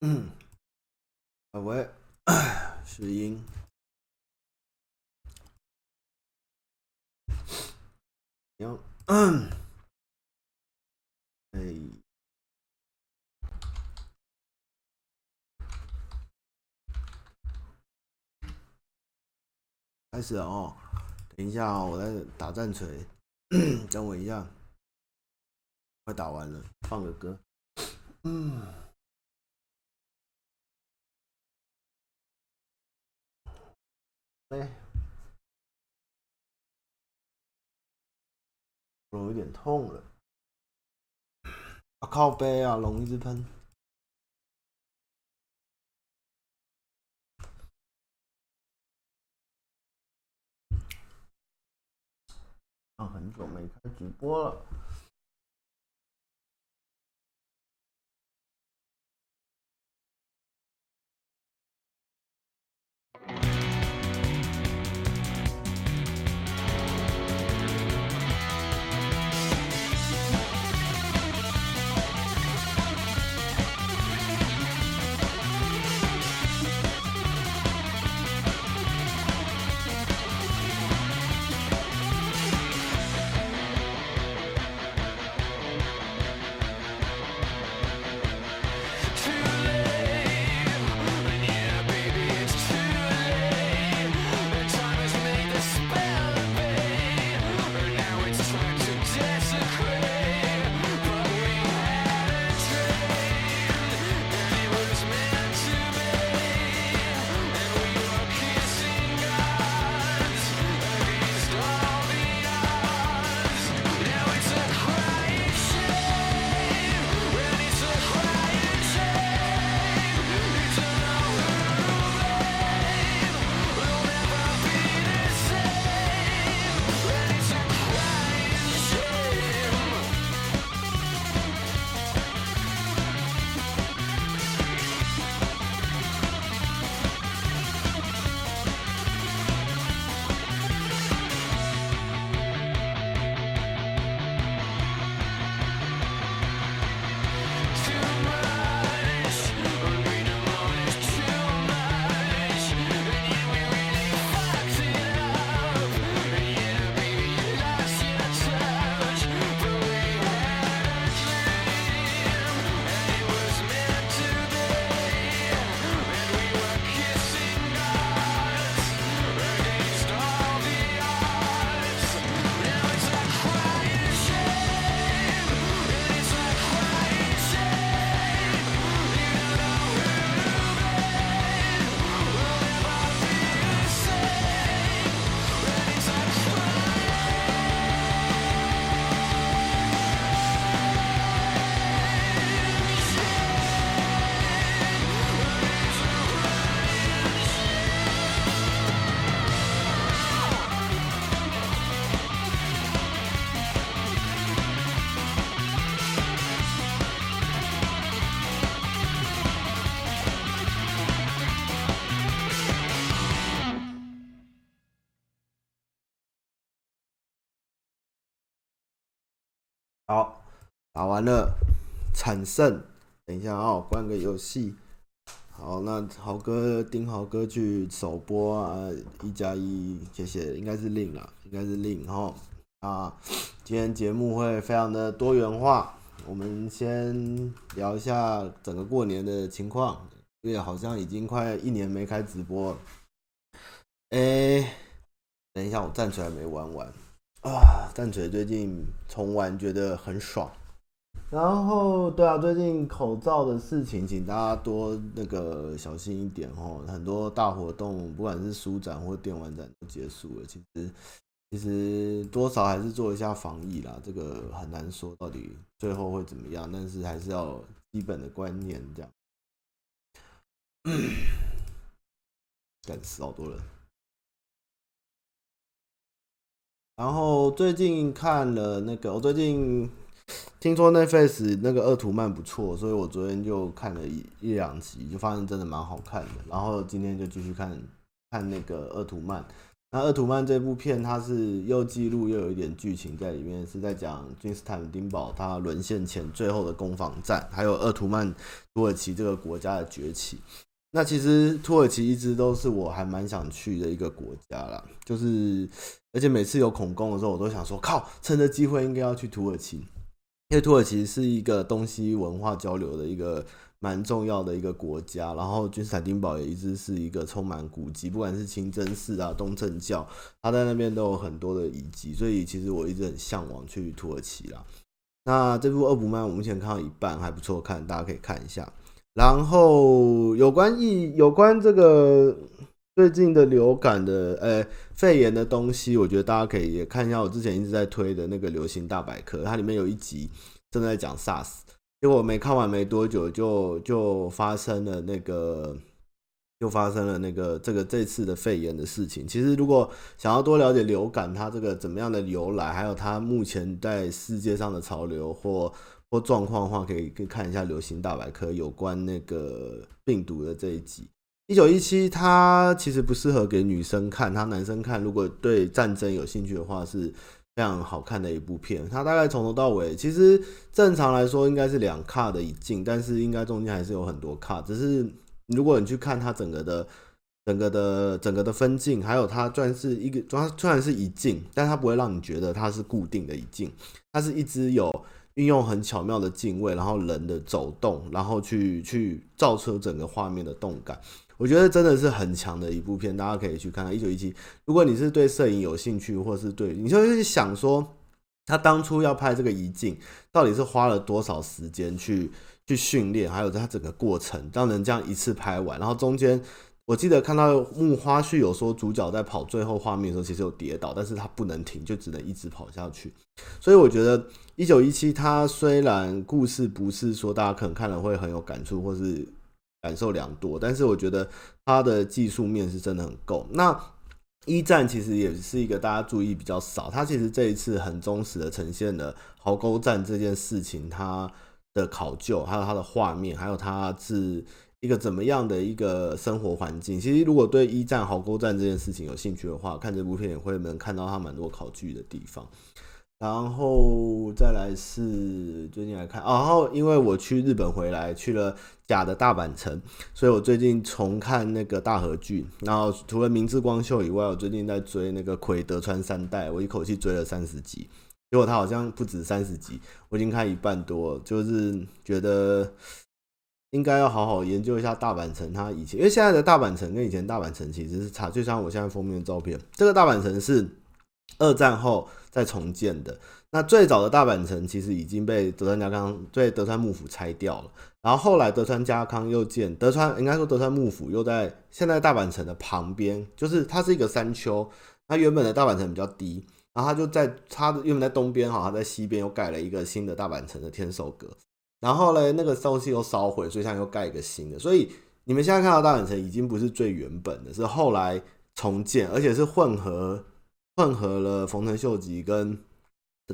嗯，喂，石英，行，嗯，哎，开始哦，等一下哦，我在打战锤，等我一下，快打完了，放个歌，嗯。哎，喉咙有点痛了，啊靠背啊，龙一直喷，啊，很久没开直播了。完了，惨胜。等一下啊、哦，关个游戏。好，那豪哥丁豪哥去首播啊，一加一，谢谢，应该是令啦，应该是令哈。啊，今天节目会非常的多元化。我们先聊一下整个过年的情况，因为好像已经快一年没开直播了。哎、等一下，我战锤还没玩完。啊，战锤最近重玩觉得很爽，然后对啊，最近口罩的事情，请大家多那个小心一点哦。很多大活动，不管是书展或电玩展都结束了，其实其实多少还是做一下防疫啦。这个很难说到底最后会怎么样，但是还是要基本的观念这样。干死好多人。然后最近看了那个，我最近听说 Netflix 那个《恶图曼》不错，所以我昨天就看了一一两集，就发现真的蛮好看的。然后今天就继续看看那个《恶图曼》，那《鄂图曼》这部片，它是又记录又有一点剧情在里面，是在讲君士坦丁堡它沦陷前最后的攻防战，还有鄂图曼土耳其这个国家的崛起。那其实土耳其一直都是我还蛮想去的一个国家啦，就是而且每次有恐攻的时候，我都想说靠，趁着机会应该要去土耳其，因为土耳其是一个东西文化交流的一个。蛮重要的一个国家，然后君士坦丁堡也一直是一个充满古迹，不管是清真寺啊、东正教，它在那边都有很多的遗迹，所以其实我一直很向往去土耳其啦。那这部《鄂图曼》我目前看到一半还不错看，大家可以看一下。然后有关疫、有关这个最近的流感的、呃、肺炎的东西，我觉得大家可以也看一下我之前一直在推的那个流行大百科，它里面有一集正在讲 SARS。结果没看完没多久就，就发生了那个，就发生了那个这个这次的肺炎的事情。其实，如果想要多了解流感它这个怎么样的由来，还有它目前在世界上的潮流或或状况的话，可以可以看一下《流行大百科》有关那个病毒的这一集。一九一七，它其实不适合给女生看，它男生看。如果对战争有兴趣的话，是。非常好看的一部片，它大概从头到尾，其实正常来说应该是两卡的一镜，但是应该中间还是有很多卡。只是如果你去看它整个的、整个的、整个的分镜，还有它虽然是一个，它虽然是一镜，但它不会让你觉得它是固定的一镜，它是一只有运用很巧妙的镜位，然后人的走动，然后去去造出整个画面的动感。我觉得真的是很强的一部片，大家可以去看看。一九一七，如果你是对摄影有兴趣，或是对，你就会想说，他当初要拍这个遗镜，到底是花了多少时间去去训练，还有他整个过程，让人这样一次拍完。然后中间，我记得看到幕花絮有说，主角在跑最后画面的时候，其实有跌倒，但是他不能停，就只能一直跑下去。所以我觉得一九一七，它虽然故事不是说大家可能看了会很有感触，或是。感受良多，但是我觉得它的技术面是真的很够。那一战其实也是一个大家注意比较少，它其实这一次很忠实的呈现了壕沟战这件事情，它的考究，还有它的画面，还有它是一个怎么样的一个生活环境。其实如果对一战壕沟战这件事情有兴趣的话，看这部片也会能看到它蛮多考据的地方。然后再来是最近来看，然后因为我去日本回来，去了假的大阪城，所以我最近重看那个大河剧。然后除了明智光秀以外，我最近在追那个《葵德川三代》，我一口气追了三十集，结果他好像不止三十集，我已经看一半多，就是觉得应该要好好研究一下大阪城。他以前因为现在的大阪城跟以前大阪城其实是差，就像我现在封面的照片，这个大阪城是二战后。再重建的。那最早的大阪城其实已经被德川家康对德川幕府拆掉了，然后后来德川家康又建德川，应该说德川幕府又在现在大阪城的旁边，就是它是一个山丘，它原本的大阪城比较低，然后它就在它原本在东边哈，它在西边又盖了一个新的大阪城的天守阁，然后呢那个东西又烧毁，所以现在又盖一个新的，所以你们现在看到大阪城已经不是最原本的，是后来重建，而且是混合。混合了丰臣秀吉跟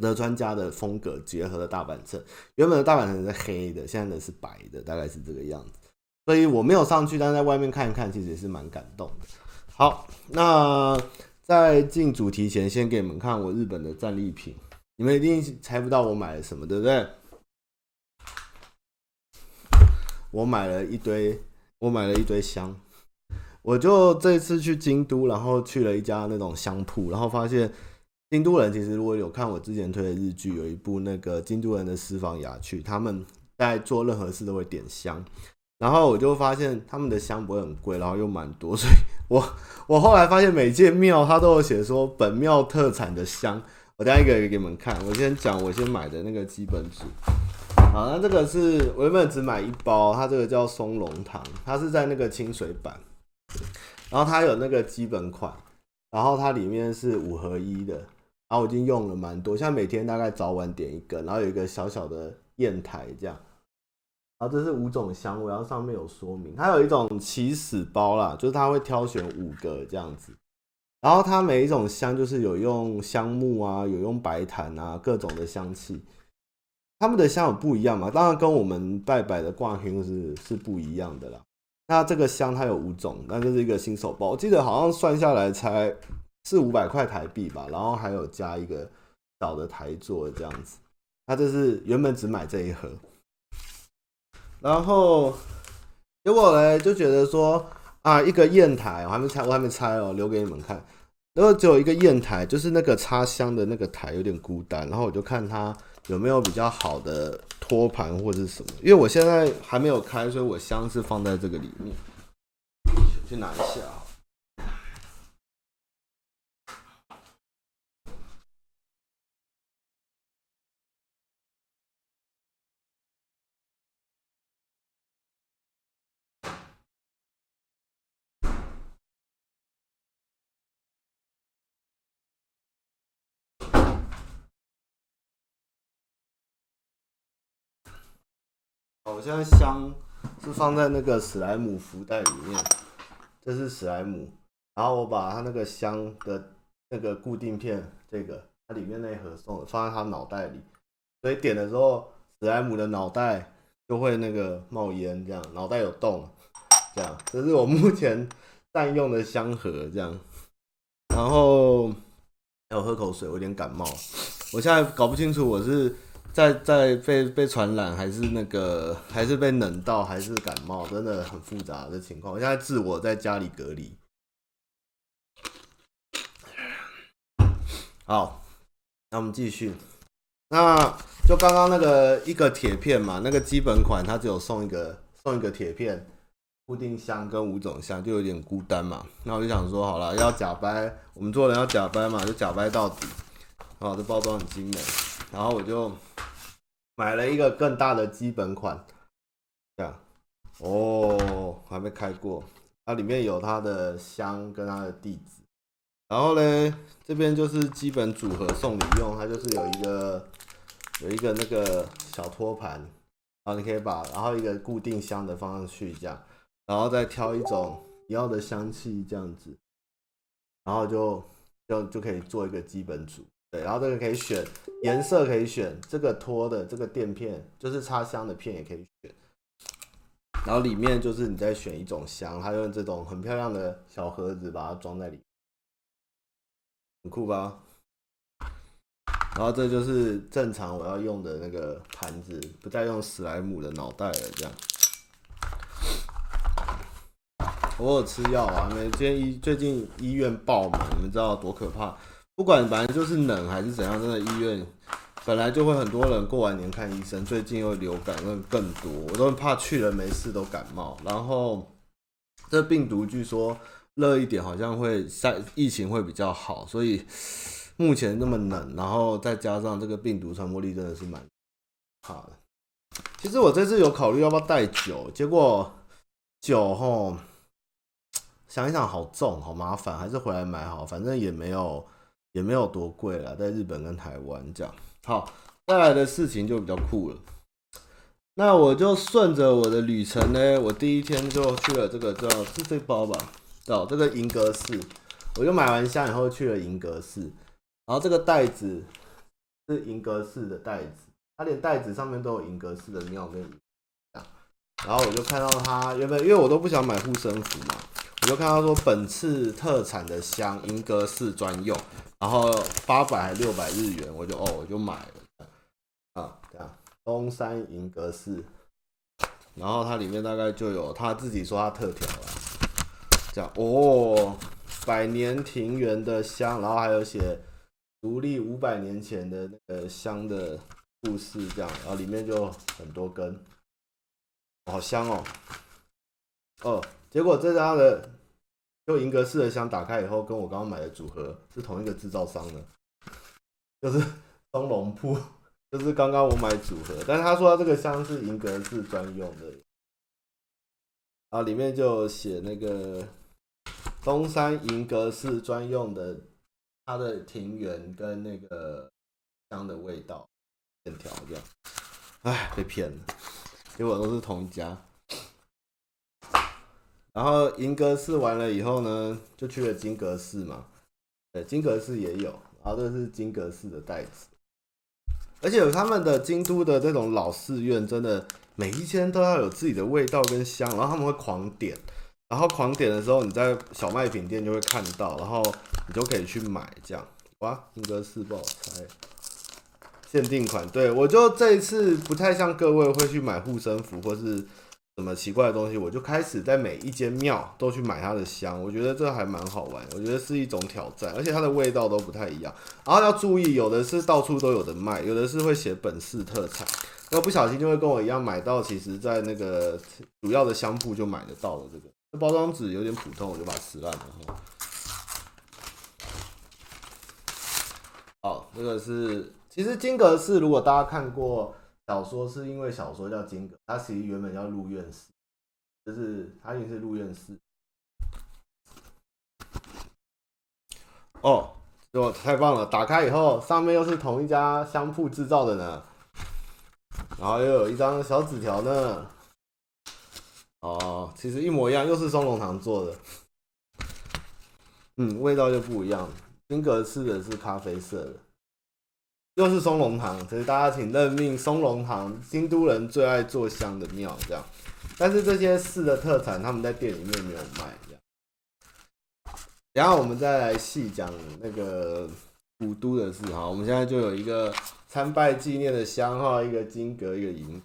德川家的风格结合了大阪城，原本的大阪城是黑的，现在的是白的，大概是这个样子。所以我没有上去，但在外面看一看，其实也是蛮感动的。好，那在进主题前，先给你们看我日本的战利品，你们一定猜不到我买了什么，对不对？我买了一堆，我买了一堆香。我就这次去京都，然后去了一家那种香铺，然后发现京都人其实如果有看我之前推的日剧，有一部那个京都人的私房雅趣，他们在做任何事都会点香，然后我就发现他们的香不会很贵，然后又蛮多，所以我 我后来发现每间庙他都有写说本庙特产的香，我等下一个一个给你们看，我先讲我先买的那个基本组，好，那这个是我原本只买一包，它这个叫松茸糖，它是在那个清水版。然后它有那个基本款，然后它里面是五合一的，然后我已经用了蛮多，像每天大概早晚点一个，然后有一个小小的砚台这样，然后这是五种香味，然后上面有说明，它有一种起始包啦，就是它会挑选五个这样子，然后它每一种香就是有用香木啊，有用白檀啊，各种的香气，他们的香有不一样嘛，当然跟我们拜拜的挂香是是不一样的啦。那这个香它有五种，那就是一个新手包。我记得好像算下来才四五百块台币吧，然后还有加一个小的台座这样子。那这是原本只买这一盒，然后结果呢就觉得说啊，一个砚台我还没拆，我还没拆哦，留给你们看。然后只有一个砚台，就是那个插香的那个台有点孤单，然后我就看它有没有比较好的托盘或者是什么，因为我现在还没有开，所以我香是放在这个里面，去拿一下。啊现在香是放在那个史莱姆福袋里面，这是史莱姆，然后我把它那个香的那个固定片，这个它里面那一盒送，放在它脑袋里，所以点的时候史莱姆的脑袋就会那个冒烟，这样脑袋有洞，这样，这是我目前占用的香盒，这样，然后要喝口水，我有点感冒，我现在搞不清楚我是。在在被被传染，还是那个，还是被冷到，还是感冒，真的很复杂的情况。我现在自我在家里隔离。好，那我们继续。那就刚刚那个一个铁片嘛，那个基本款它只有送一个送一个铁片，固定箱跟五种箱，就有点孤单嘛。那我就想说，好了，要假掰，我们做人要假掰嘛，就假掰到底。好，这包装很精美。然后我就买了一个更大的基本款，这样哦，还没开过，它里面有它的香跟它的地址，然后呢，这边就是基本组合送礼用，它就是有一个有一个那个小托盘，然后你可以把然后一个固定香的放上去，这样，然后再挑一种你要的香气这样子，然后就就就可以做一个基本组。对，然后这个可以选颜色，可以选这个托的这个垫片，就是插香的片也可以选。然后里面就是你再选一种香，它用这种很漂亮的小盒子把它装在里面，很酷吧？然后这就是正常我要用的那个盘子，不再用史莱姆的脑袋了。这样，我有吃药啊，因为今天医最近医院爆满，你们知道多可怕？不管反正就是冷还是怎样，真的医院本来就会很多人过完年看医生，最近又流感更更多，我都很怕去了没事都感冒。然后这病毒据说热一点好像会在疫情会比较好，所以目前那么冷，然后再加上这个病毒传播力真的是蛮怕的。其实我这次有考虑要不要带酒，结果酒吼想一想好重好麻烦，还是回来买好，反正也没有。也没有多贵啦，在日本跟台湾这样。好，再来的事情就比较酷了。那我就顺着我的旅程呢，我第一天就去了这个叫是这包吧，叫这个银阁寺。我就买完香以后去了银阁寺，然后这个袋子是银阁寺的袋子，它连袋子上面都有银阁寺的庙跟。然后我就看到它原本因为我都不想买护身符嘛，我就看到说本次特产的香，银阁寺专用。然后八百还六百日元，我就哦，我就买了。啊，这样东山银阁寺，然后它里面大概就有他自己说他特调了，这样哦，百年庭园的香，然后还有写独立五百年前的那个香的故事，这样，然后里面就很多根，好香哦，哦，结果这家的。就银阁寺的箱打开以后，跟我刚刚买的组合是同一个制造商的，就是松龙铺，就是刚刚我买组合，但是他说他这个箱是银阁寺专用的，然后里面就写那个东山银阁寺专用的，它的庭园跟那个香的味道线条这样，哎，被骗了，结果都是同一家。然后银阁寺完了以后呢，就去了金阁寺嘛。对，金阁寺也有。然后这是金阁寺的袋子，而且有他们的京都的这种老寺院，真的每一间都要有自己的味道跟香。然后他们会狂点，然后狂点的时候，你在小卖品店就会看到，然后你就可以去买这样。哇，金阁寺不好猜，限定款。对，我就这一次不太像各位会去买护身符或是。什么奇怪的东西，我就开始在每一间庙都去买它的香，我觉得这还蛮好玩，我觉得是一种挑战，而且它的味道都不太一样。然后要注意，有的是到处都有的卖，有的是会写本市特产，然后不小心就会跟我一样买到，其实在那个主要的香铺就买得到了。这个包装纸有点普通，我就把它撕烂了。好，这个是，其实金阁寺，如果大家看过。小说是因为小说叫金阁，它其实原本叫入院寺，就是它也是入院寺。哦，就太棒了！打开以后，上面又是同一家香铺制造的呢，然后又有一张小纸条呢。哦，其实一模一样，又是松茸糖做的。嗯，味道就不一样。金阁吃的是咖啡色的。又是松茸堂，所以大家请认命。松茸堂，京都人最爱做香的庙，这样。但是这些寺的特产，他们在店里面没有卖，这样。然后我们再来细讲那个古都的事哈。我们现在就有一个参拜纪念的香哈，一个金阁，一个银。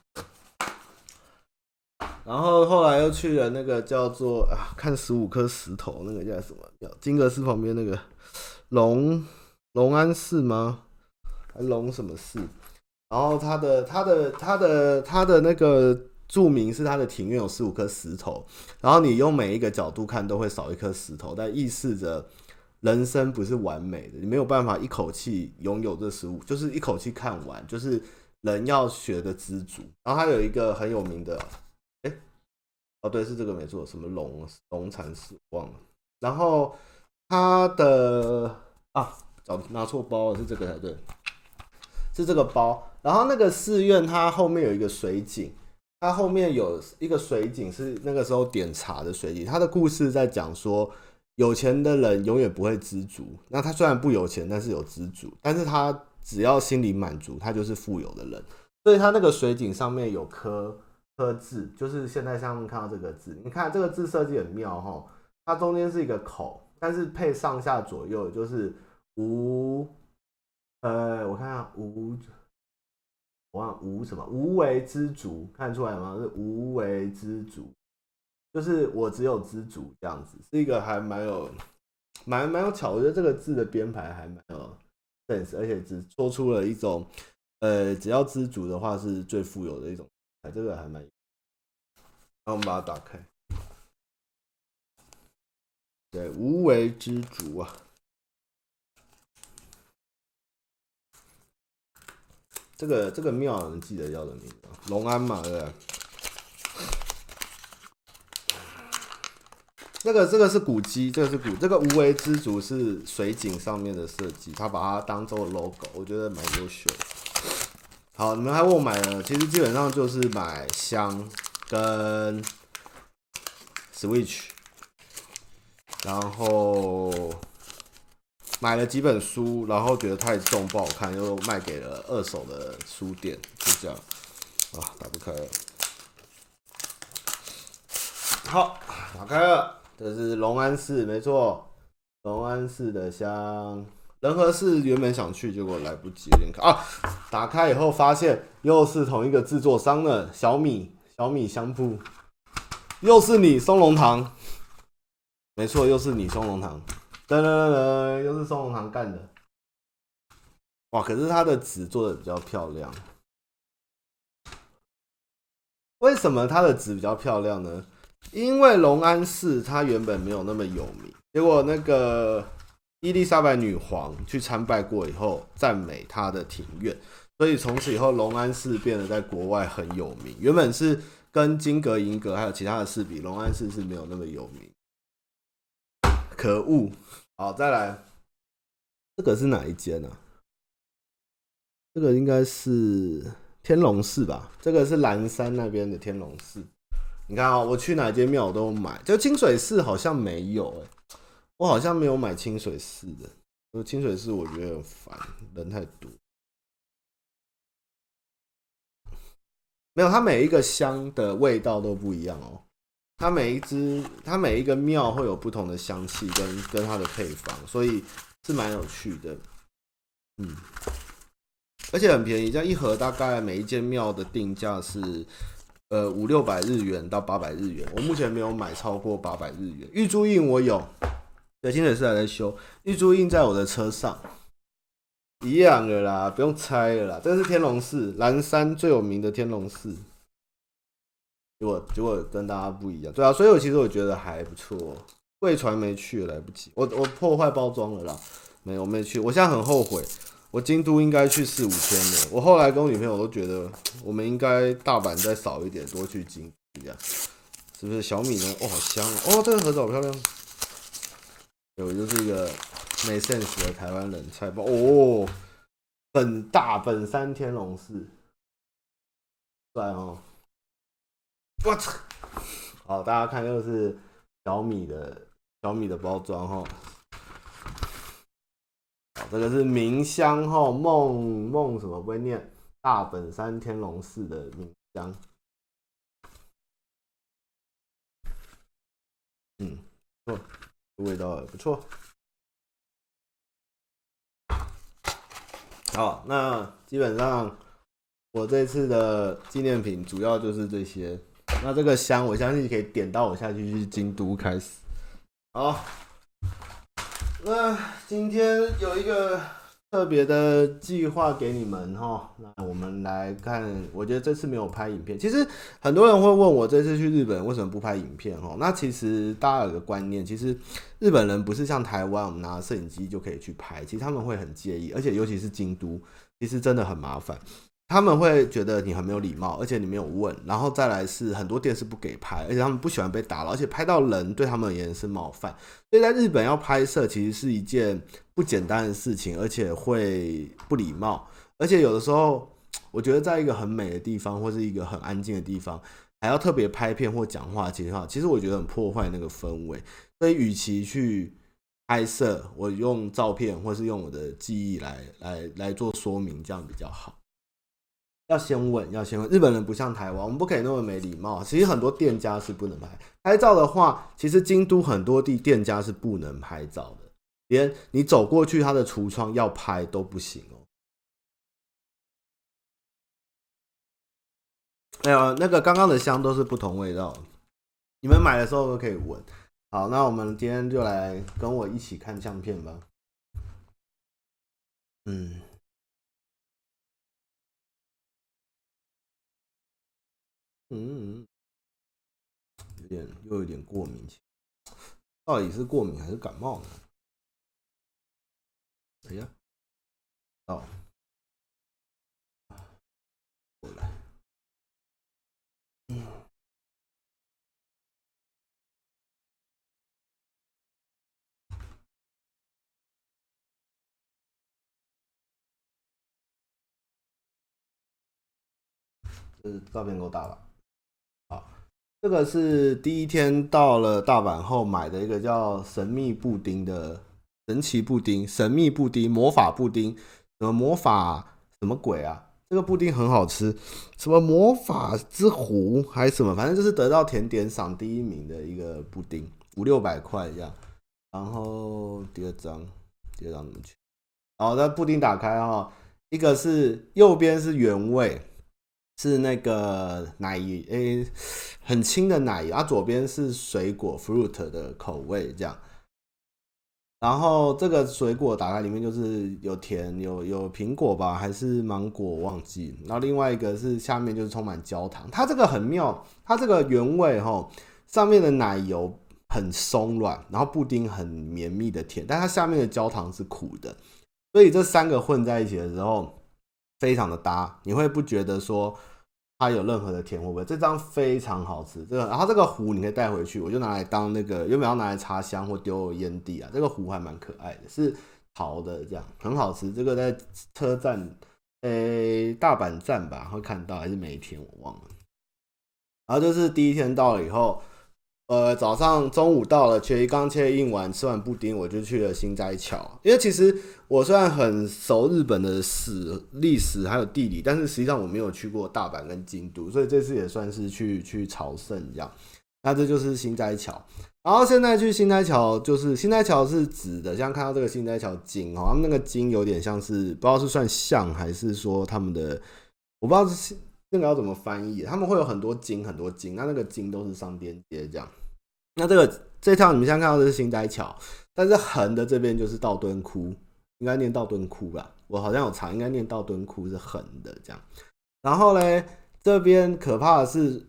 然后后来又去了那个叫做啊，看十五颗石头，那个叫什么庙？金阁寺旁边那个龙龙安寺吗？龙什么寺？然后他的他的他的他的那个著名是他的庭院有十五颗石头，然后你用每一个角度看都会少一颗石头，但意示着人生不是完美的，你没有办法一口气拥有这十五，就是一口气看完，就是人要学的知足。然后他有一个很有名的，哎，哦对，是这个没错，什么龙龙禅寺忘了。然后他的啊，找拿错包了，是这个才对。是这个包，然后那个寺院它后面有一个水井，它后面有一个水井是那个时候点茶的水井。它的故事在讲说，有钱的人永远不会知足。那他虽然不有钱，但是有知足，但是他只要心里满足，他就是富有的人。所以他那个水井上面有颗颗字，就是现在上面看到这个字，你看这个字设计很妙哈，它中间是一个口，但是配上下左右就是无。呃，我看下无，我看无什么无为知足，看出来吗？是无为知足，就是我只有知足这样子，是一个还蛮有蛮蛮有巧，我觉得这个字的编排还蛮有 sense，而且只说出了一种，呃，只要知足的话是最富有的一种，哎，这个还蛮，那我们把它打开，对，无为知足啊。这个这个庙你记得叫什么名字？龙安嘛，对不对？这个这个是古迹，这个是古，这个无为之主是水井上面的设计，他把它当做 logo，我觉得蛮优秀。好，你们还问我买了，其实基本上就是买香跟 Switch，然后。买了几本书，然后觉得太重不好看，又卖给了二手的书店，就这样啊，打不开了。好，打开了，这是龙安寺，没错，龙安寺的香。仁和寺原本想去，结果来不及，有点卡啊。打开以后发现又是同一个制作商的小米小米香铺，又是你松茸糖，没错，又是你松茸糖。噔噔噔噔，又是松茸糖干的，哇！可是它的纸做的比较漂亮，为什么它的纸比较漂亮呢？因为隆安寺它原本没有那么有名，结果那个伊丽莎白女皇去参拜过以后，赞美她的庭院，所以从此以后隆安寺变得在国外很有名。原本是跟金阁、银阁还有其他的寺比，隆安寺是没有那么有名。可恶！好，再来，这个是哪一间呢、啊？这个应该是天龙寺吧？这个是蓝山那边的天龙寺。你看啊、我去哪间庙都买，就清水寺好像没有哎、我好像没有买清水寺的。就清水寺我觉得很烦，人太多。没有，它每一个香的味道都不一样哦、它每一支，它每一个庙会有不同的香气跟跟它的配方，所以是蛮有趣的。嗯，而且很便宜，这样一盒大概每一间庙的定价是呃五六百日元到八百日元。我目前没有买超过八百日元。玉珠印我有，对，清水寺还在修。玉珠印在我的车上，一样的啦，不用猜了啦。这是天龙寺，岚山最有名的天龙寺。结果结果跟大家不一样，对啊，所以我其实我觉得还不错。贵船没去，来不及，我我破坏包装了啦，没有没去，我现在很后悔，我京都应该去四五天的。我后来跟我女朋友都觉得，我们应该大阪再少一点，多去京都这样，是不是？小米呢？哦，好香哦，这个盒子好漂亮。有，就是一个没 sense 的台湾冷菜包哦，本大本山天龙寺，帅哦。我操！好，大家看，又是小米的小米的包装哈。这个是明香哈，梦梦什么不会念？大本山天龙寺的明香。嗯，不错，味道也不错。好，那基本上我这次的纪念品主要就是这些。那这个香，我相信可以点到我下去去京都开始。好，那今天有一个特别的计划给你们哈。那我们来看，我觉得这次没有拍影片。其实很多人会问我，这次去日本为什么不拍影片哈？那其实大家有个观念，其实日本人不是像台湾，我们拿摄影机就可以去拍。其实他们会很介意，而且尤其是京都，其实真的很麻烦。他们会觉得你很没有礼貌，而且你没有问，然后再来是很多店是不给拍，而且他们不喜欢被打扰，而且拍到人对他们而言是冒犯。所以在日本要拍摄其实是一件不简单的事情，而且会不礼貌，而且有的时候我觉得在一个很美的地方或是一个很安静的地方，还要特别拍片或讲话其实其实我觉得很破坏那个氛围。所以与其去拍摄，我用照片或是用我的记忆来来来做说明，这样比较好。要先问，要先问。日本人不像台湾，我们不可以那么没礼貌。其实很多店家是不能拍拍照的话，其实京都很多地店家是不能拍照的，连你走过去他的橱窗要拍都不行哦。哎呦，那个刚刚的香都是不同味道，你们买的时候都可以闻。好，那我们今天就来跟我一起看相片吧。嗯。嗯嗯，有点又有点过敏，到底是过敏还是感冒呢？哎呀，哦，过来，嗯，这照片够大吧？这个是第一天到了大阪后买的一个叫神秘布丁的神奇布丁，神秘布丁，魔法布丁，什么魔法什么鬼啊？这个布丁很好吃，什么魔法之壶还是什么？反正就是得到甜点赏第一名的一个布丁，五六百块这样。然后第二张，第二张怎么去？好，那布丁打开哈，一个是右边是原味。是那个奶油诶、欸，很轻的奶油，啊，左边是水果 fruit 的口味这样。然后这个水果打开里面就是有甜，有有苹果吧，还是芒果忘记。然后另外一个是下面就是充满焦糖，它这个很妙，它这个原味齁，上面的奶油很松软，然后布丁很绵密的甜，但它下面的焦糖是苦的，所以这三个混在一起的时候。非常的搭，你会不觉得说它有任何的甜味？这张非常好吃，这个然后这个壶你可以带回去，我就拿来当那个原本要拿来插香或丢烟蒂啊。这个壶还蛮可爱的，是陶的，这样很好吃。这个在车站，诶、大阪站吧会看到，还是每天我忘了。然后就是第一天到了以后。呃，早上、中午到了，切刚切印完，吃完布丁，我就去了心斋桥。因为其实我虽然很熟日本的史、历史还有地理，但是实际上我没有去过大阪跟京都，所以这次也算是去去朝圣这样。那这就是心斋桥。然后现在去心斋桥，就是心斋桥是指的，像看到这个心斋桥经哦，他们那个金有点像是不知道是算像还是说他们的，我不知道是那个要怎么翻译。他们会有很多经，很多经，那那个经都是上边接这样。那这个这趟你们现在看到的是心斋桥，但是横的这边就是道顿窟，应该念道顿窟吧？我好像有查，应该念道顿窟是横的这样。然后嘞，这边可怕的是。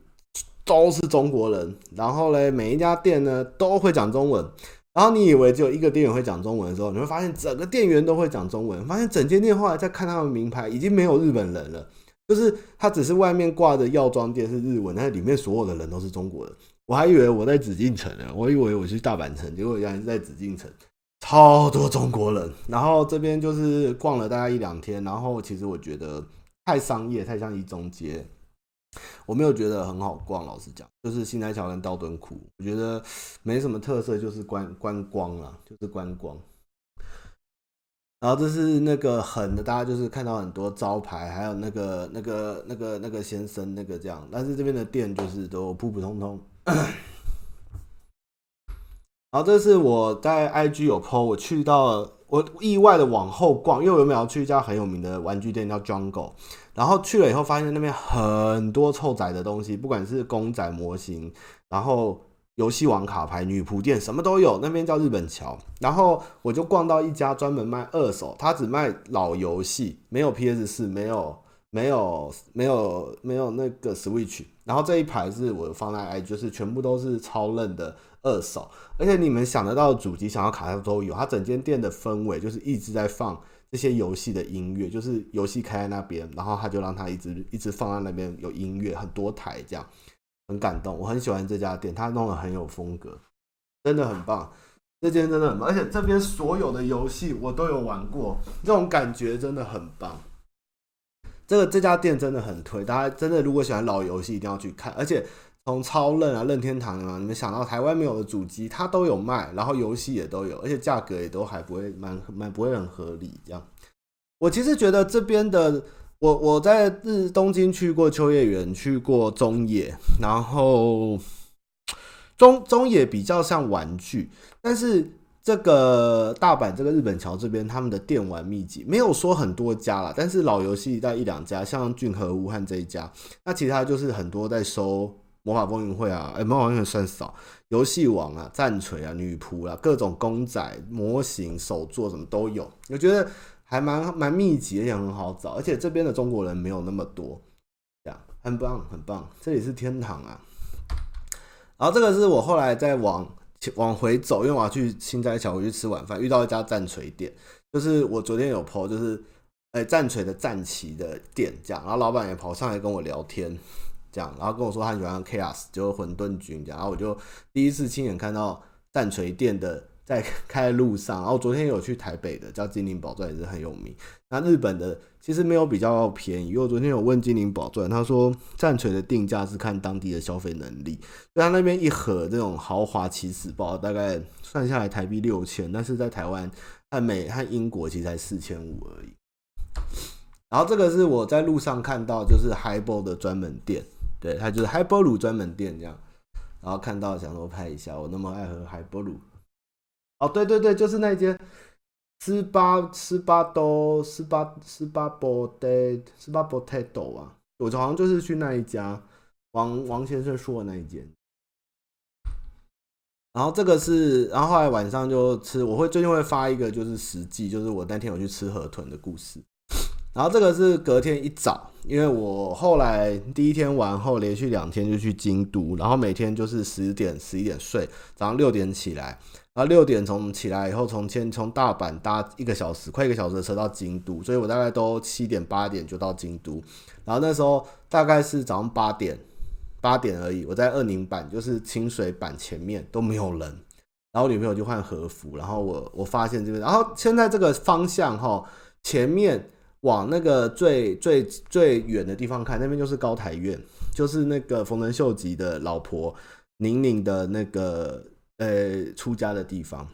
都是中国人，然后嘞，每一家店呢都会讲中文。然后你以为只有一个店员会讲中文的时候，你会发现整个店员都会讲中文。发现整间店后来再看他们名牌，已经没有日本人了，就是它只是外面挂的药妆店是日文，但是里面所有的人都是中国人。我还以为我在紫禁城呢，我以为我去大阪城，结果原来是在紫禁城，超多中国人。然后这边就是逛了大概一两天，然后其实我觉得太商业，太像一中街。我没有觉得很好逛，老实讲，就是心斋桥跟道顿窟，我觉得没什么特色，就是观观光啦，就是观光。然后这是那个狠的，大家就是看到很多招牌，还有那个那个那个那个先生那个这样，但是这边的店就是都普普通通。然后这是我在 IG 有 po，我去到我意外的往后逛，因为我原本要去一家很有名的玩具店叫 Jungle。然后去了以后，发现那边很多臭仔的东西，不管是公仔模型，然后游戏王卡牌、女仆店，什么都有。那边叫日本桥。然后我就逛到一家专门卖二手，他只卖老游戏，没有 PS 四，没有没有没有没有那个 Switch。然后这一排是我放在 i，就是全部都是超嫩的二手，而且你们想得到的主机、想要卡它都有。它整间店的氛围就是一直在放。这些游戏的音乐，就是游戏开在那边，然后他就让他一直一直放在那边有音乐，很多台这样，很感动。我很喜欢这家店，他弄得很有风格，真的很棒。这间真的很棒，而且这边所有的游戏我都有玩过，这种感觉真的很棒。这个这家店真的很推，大家真的如果喜欢老游戏，一定要去看，而且。从超任啊，任天堂啊，你们想到台湾没有的主机，它都有卖，然后游戏也都有，而且价格也都还不会蛮蛮不会很合理这样。我其实觉得这边的，我我在日东京去过秋叶原，去过中野，然后中中野比较像玩具，但是这个大阪这个日本桥这边，他们的电玩密集没有说很多家啦，但是老游戏在一两家，像俊和屋和这一家，那其他就是很多在收。魔法风云会啊，哎、魔法风云会算少。游戏王啊，战锤啊，女仆啊，各种公仔模型、手作什么都有。我觉得还蛮蛮密集，而且很好找。而且这边的中国人没有那么多，这样很棒很棒。这里是天堂啊。然后这个是我后来在往往回走，因为我要去心斋桥回去吃晚饭，遇到一家战锤店，就是我昨天有 po，就是哎战锤的战旗的店这样。然后老板也跑上来跟我聊天。这样，然后跟我说他喜欢 Chaos，就是混沌军这样，然后我就第一次亲眼看到战锤店的在开路上。然后昨天有去台北的，叫精灵宝钻，也是很有名。那日本的其实没有比较便宜，因为我昨天有问精灵宝钻，他说战锤的定价是看当地的消费能力，就他那边一盒这种豪华起司包大概算下来台币六千，但是在台湾和美和英国其实才四千五而已。然后这个是我在路上看到，就是 Hibo 的专门店。对，它就是海波鲁专门店这样，然后看到想说拍一下，我那么爱喝海波鲁。哦，对对对，就是那间斯巴斯巴多斯巴斯巴波的斯巴波泰斗啊，我好像就是去那一家王王先生说的那一间。然后这个是，然后后来晚上就吃，我会最近会发一个就是实际，就是我那天有去吃河豚的故事。然后这个是隔天一早，因为我后来第一天玩后连续两天就去京都，然后每天就是十点十一点睡，早上六点起来，然后六点从起来以后从先从大阪搭一个小时快一个小时的车到京都，所以我大概都七点八点就到京都，然后那时候大概是早上八点八点而已，我在二宁坂就是清水坂前面都没有人，然后女朋友就换和服，然后我我发现这边，然后现在这个方向哈前面。往那个最最最远的地方看，那边就是高台院，就是那个丰臣秀吉的老婆宁宁的那个呃出家的地方。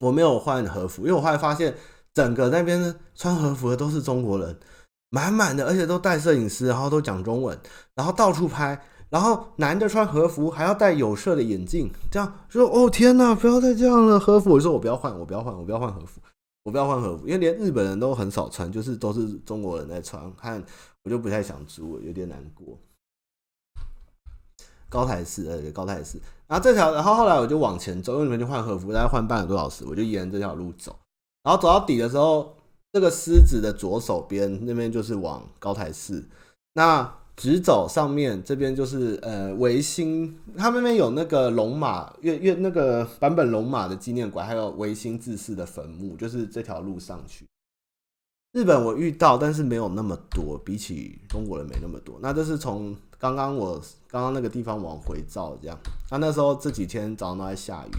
我没有换和服，因为我后来发现整个那边穿和服的都是中国人，满满的，而且都带摄影师，然后都讲中文，然后到处拍。然后男的穿和服还要戴有色的眼镜，这样说哦天哪，不要再这样了，和服。我说我不要换，我不要换，我不要换和服，我不要换和服，因为连日本人都很少穿，就是都是中国人在穿，看我就不太想租，有点难过。高台寺，呃，高台寺。然后这条，然后后来我就往前走，因为你们就换和服，大概换半个多小时，我就沿着这条路走。然后走到底的时候，这个狮子的左手边那边就是往高台寺，那直走上面这边就是呃维新，他们那边有那个龙马，越越那个版本龙马的纪念馆，还有维新志士的坟墓，就是这条路上去。日本我遇到，但是没有那么多，比起中国人没那么多。那这是从刚刚我刚刚那个地方往回照这样。那那时候这几天早上都在下雨，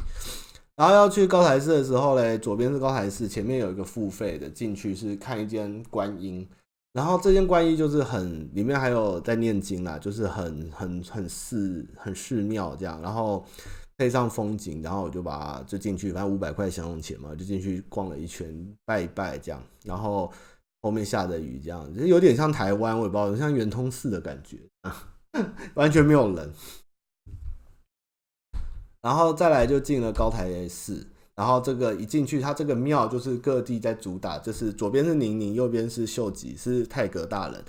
然后要去高台寺的时候嘞，左边是高台寺，前面有一个付费的，进去是看一间观音。然后这间观音就是很里面还有在念经啦，就是很很很寺很寺庙这样。然后。配上风景，然后我就把就进去，反正五百块享用钱嘛，就进去逛了一圈，拜一拜这样。然后后面下着雨，这样就有点像台湾，我也不知道，像圆通寺的感觉啊，完全没有人。然后再来就进了高台寺，然后这个一进去，它这个庙就是各地在主打，就是左边是宁宁，右边是秀吉，是泰阁大人。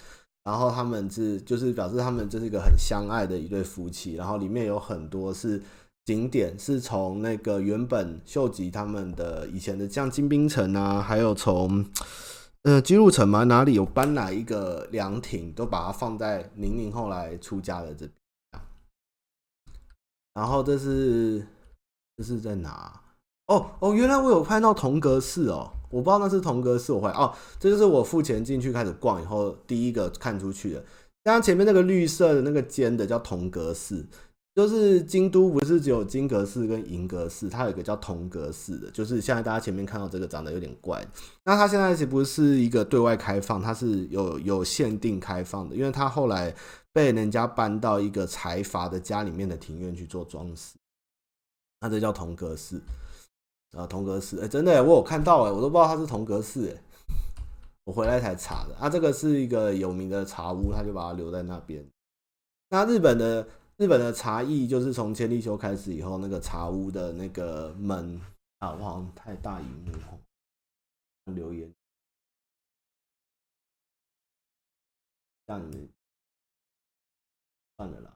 然后他们是就是表示他们这是一个很相爱的一对夫妻，然后里面有很多是。景点是从那个原本秀吉他们的以前的像金兵城啊，还有从呃姬路城嘛，哪里有搬来一个凉亭，都把它放在宁宁后来出家的这边。然后这是这是在哪？哦哦，原来我有拍到铜阁寺哦，我不知道那是铜阁寺，我会哦，这就是我付钱进去开始逛以后第一个看出去的。刚刚前面那个绿色的那个尖的叫铜阁寺。就是京都不是只有金阁寺跟银阁寺，它有一个叫铜阁寺的，就是现在大家前面看到这个长得有点怪。那它现在其实不是一个对外开放，它是有有限定开放的，因为它后来被人家搬到一个财阀的家里面的庭院去做装饰。那这叫铜阁寺啊，铜阁寺，哎，真的，我有看到哎，我都不知道它是铜阁寺哎，我回来才查的。啊，这个是一个有名的茶屋，他就把它留在那边。那日本的。日本的茶艺就是从千利休开始以后，那个茶屋的那个门啊，我好像太大荧幕哦。留言，让你算了。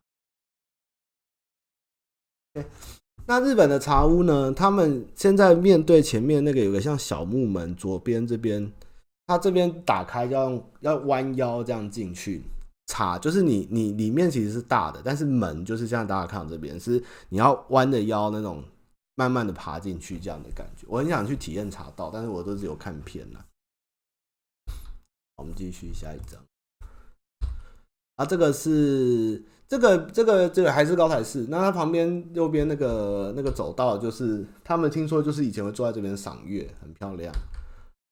那日本的茶屋呢？他们现在面对前面那个有个像小木门，左边这边，它这边打开要用要弯腰这样进去。茶就是你，你里面其实是大的，但是门就是像大家看到这边是你要弯着腰那种，慢慢的爬进去这样的感觉。我很想去体验茶道，但是我都只有看片了。我们继续下一张。啊，这个是这个这个这个还是高台寺，那它旁边右边那个那个走道就是他们听说就是以前会坐在这边赏月，很漂亮。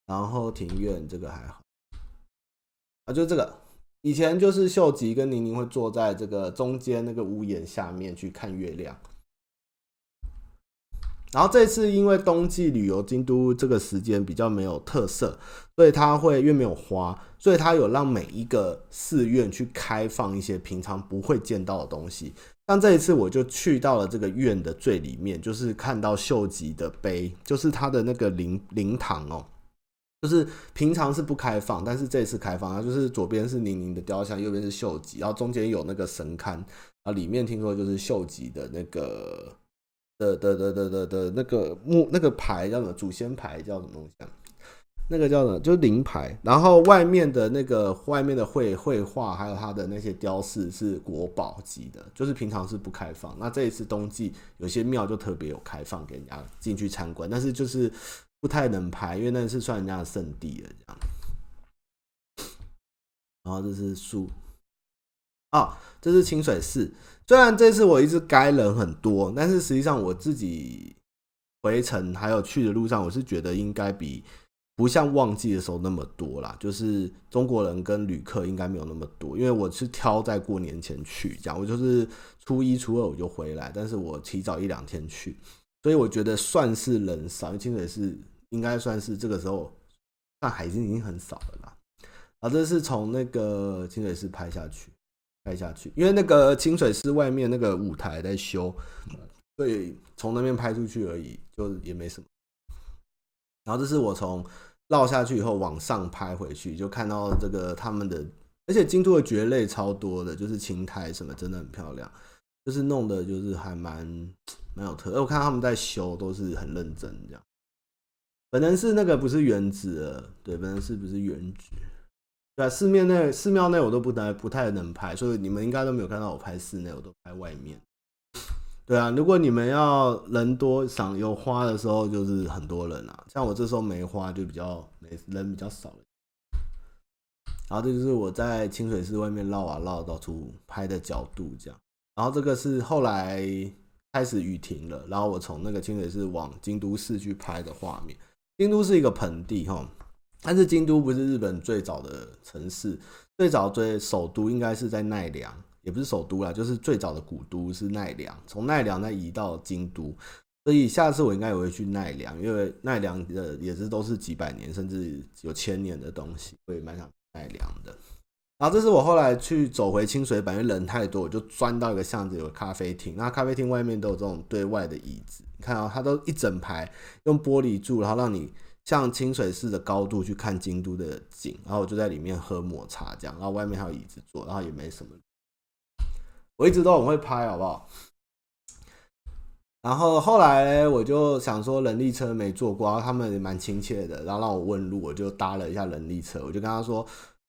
然后庭院这个还好，啊，就这个。以前就是秀吉跟宁宁会坐在这个中间那个屋檐下面去看月亮，然后这次因为冬季旅游京都这个时间比较没有特色，所以他会因为没有花，所以他有让每一个寺院去开放一些平常不会见到的东西。像这一次我就去到了这个院的最里面，就是看到秀吉的碑，就是他的那个灵灵堂哦。就是平常是不开放，但是这次开放，啊就是左边是宁宁的雕像，右边是秀吉，然后中间有那个神龛，啊，里面听说就是秀吉的那个的的的的的的那个木那个牌叫什么祖先牌叫什么东西啊？那个叫什么？就是灵牌。然后外面的那个外面的绘绘画，还有它的那些雕饰是国宝级的，就是平常是不开放。那这一次冬季有些庙就特别有开放给人家进去参观，但是就是。不太能拍，因为那是算人家的圣地了，这样。然后这是树，哦，这是清水寺。虽然这次我一直该人很多，但是实际上我自己回程还有去的路上，我是觉得应该比不像旺季的时候那么多啦。就是中国人跟旅客应该没有那么多，因为我是挑在过年前去，这样我就是初一、初二我就回来，但是我提早一两天去。所以我觉得算是人少，因为清水寺应该算是这个时候，但海星已经很少了啦。啊，这是从那个清水寺拍下去，拍下去，因为那个清水寺外面那个舞台在修，所以从那边拍出去而已，就也没什么。然后这是我从绕下去以后往上拍回去，就看到这个他们的，而且京都的蕨类超多的，就是青苔什么真的很漂亮，就是弄的就是还蛮蛮有特色。我看他们在修都是很认真这样。本能寺那个不是原址，对，本能寺不是原址。对啊，寺庙内寺庙内我都不太不太能拍，所以你们应该都没有看到我拍室内，我都拍外面。对啊，如果你们要人多赏有花的时候，就是很多人啊。像我这时候没花，就比较没人比较少。然后这就是我在清水寺外面绕啊绕，到处拍的角度这样。然后这个是后来开始雨停了，然后我从那个清水寺往京都市去拍的画面。京都是一个盆地哈，但是京都不是日本最早的城市，最早最首都应该是在奈良。也不是首都啦，就是最早的古都是奈良，从奈良再移到京都，所以下次我应该也会去奈良，因为奈良的也是都是几百年甚至有千年的东西，我也蛮想奈良的。然后这是我后来去走回清水板，因为人太多，我就钻到一个巷子，有咖啡厅，那咖啡厅外面都有这种对外的椅子，你看啊，它都一整排用玻璃柱，然后让你像清水寺的高度去看京都的景，然后我就在里面喝抹茶这样，然后外面还有椅子坐，然后也没什么。我一直都很会拍，好不好？然后后来我就想说，人力车没坐过，然后他们也蛮亲切的，然后让我问路，我就搭了一下人力车，我就跟他说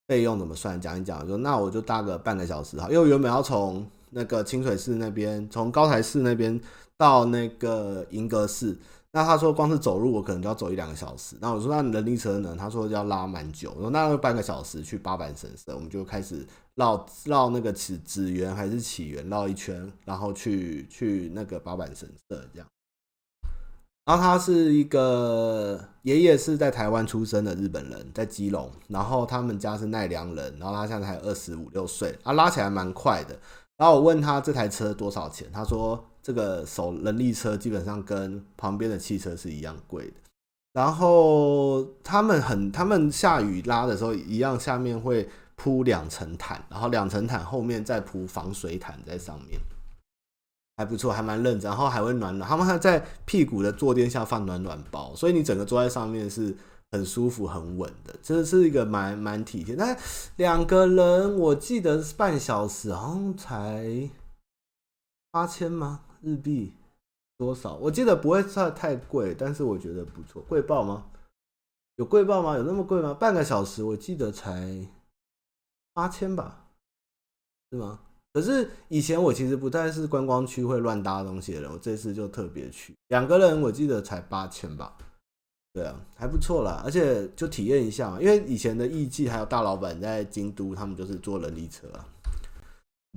费用怎么算，讲一讲，说那我就搭个半个小时哈，因为我原本要从那个清水寺那边，从高台寺那边到那个银阁寺。那他说光是走路我可能就要走一两个小时，那我说那人力车呢？他说要拉蛮久，我说那半个小时去八坂神社，我们就开始绕绕那个紫紫园还是起源绕一圈，然后去去那个八坂神社这样。然后他是一个爷爷是在台湾出生的日本人，在基隆，然后他们家是奈良人，然后他现在才二十五六岁，他拉起来蛮快的。然后我问他这台车多少钱，他说。这个手人力车基本上跟旁边的汽车是一样贵的，然后他们很，他们下雨拉的时候一样，下面会铺两层毯，然后两层毯后面再铺防水毯在上面，还不错，还蛮认真，然后还会暖暖，他们还在屁股的坐垫下放暖暖包，所以你整个坐在上面是很舒服、很稳的，这是一个蛮蛮体贴。但两个人我记得是半小时，好像才八千吗？日币多少？我记得不会算太贵，但是我觉得不错。贵爆吗？有贵爆吗？有那么贵吗？半个小时我记得才八千吧，是吗？可是以前我其实不太是观光区会乱搭东西的人，我这次就特别去。两个人我记得才八千吧，对啊，还不错啦。而且就体验一下嘛，因为以前的艺伎还有大老板在京都，他们就是坐人力车啊。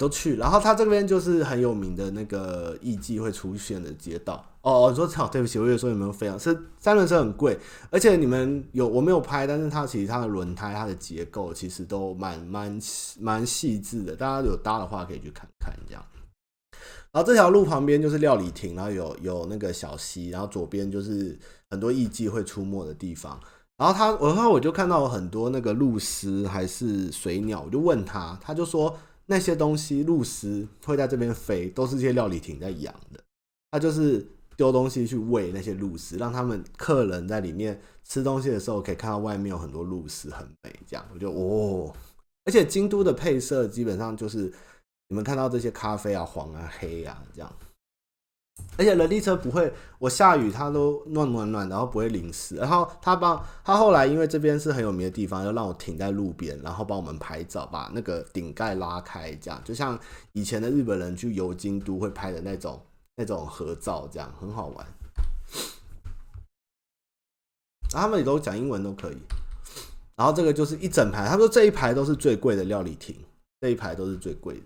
都去，然后他这边就是很有名的那个艺伎会出现的街道哦。我说操，对不起，我有说有没有非常是三轮车很贵，而且你们有我没有拍，但是它其实它的轮胎它的结构其实都蛮蛮蛮细致的，大家有搭的话可以去看看这样。然后这条路旁边就是料理亭，然后有有那个小溪，然后左边就是很多艺伎会出没的地方。然后他，然后我就看到很多那个鹭鸶还是水鸟，我就问他，他就说。那些东西，鹭鸶会在这边飞，都是这些料理亭在养的。他就是丢东西去喂那些鹭鸶，让他们客人在里面吃东西的时候，可以看到外面有很多鹭鸶，很美。这样，我就哦，而且京都的配色基本上就是你们看到这些咖啡啊、黄啊、黑啊这样。而且人力车不会，我下雨它都暖暖暖，然后不会淋湿。然后他帮他后来因为这边是很有名的地方，就让我停在路边，然后帮我们拍照，把那个顶盖拉开，这样就像以前的日本人去游京都会拍的那种那种合照，这样很好玩。然后他们也都讲英文都可以。然后这个就是一整排，他说这一排都是最贵的料理亭，这一排都是最贵的。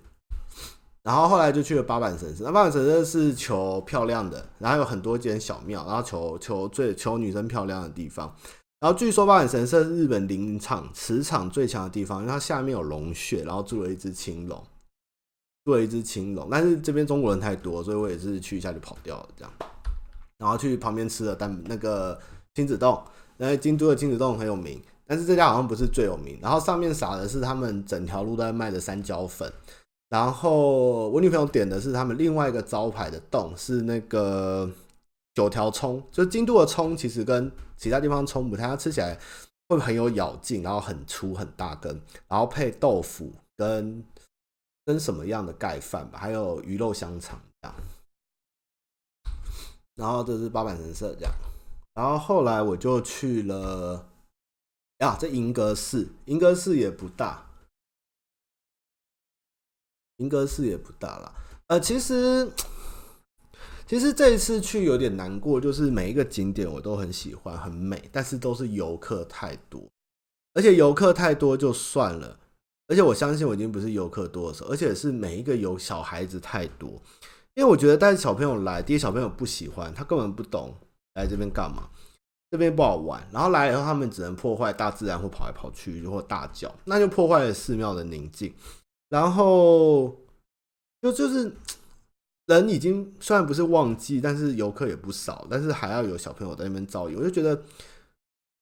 然后后来就去了八坂神社，那八坂神社是求漂亮的，然后有很多间小庙，然后求求最求女生漂亮的地方。然后据说八坂神社是日本灵场磁场最强的地方，因为它下面有龙穴，然后住了一只青龙，做了一只青龙。但是这边中国人太多，所以我也是去一下就跑掉了这样。然后去旁边吃了但那个亲子洞，那京都的亲子洞很有名，但是这家好像不是最有名。然后上面撒的是他们整条路都在卖的山椒粉。然后我女朋友点的是他们另外一个招牌的洞，是那个九条葱，就是京都的葱其实跟其他地方葱不太，它吃起来会很有咬劲，然后很粗很大根，然后配豆腐跟跟什么样的盖饭吧，还有鱼肉香肠这样。然后这是八坂神社这样，然后后来我就去了呀，这银阁寺，银阁寺也不大，银阁寺也不大啦。呃，其实其实这一次去有点难过，就是每一个景点我都很喜欢，很美，但是都是游客太多，而且游客太多就算了，而且我相信我已经不是游客多的时候，而且是每一个有小孩子太多。因为我觉得带着小朋友来，第一小朋友不喜欢，他根本不懂来这边干嘛，这边不好玩。然后来以后，他们只能破坏大自然，或跑来跑去，或大叫，那就破坏了寺庙的宁静。然后就就是 人已经虽然不是旺季，但是游客也不少，但是还要有小朋友在那边噪音。我就觉得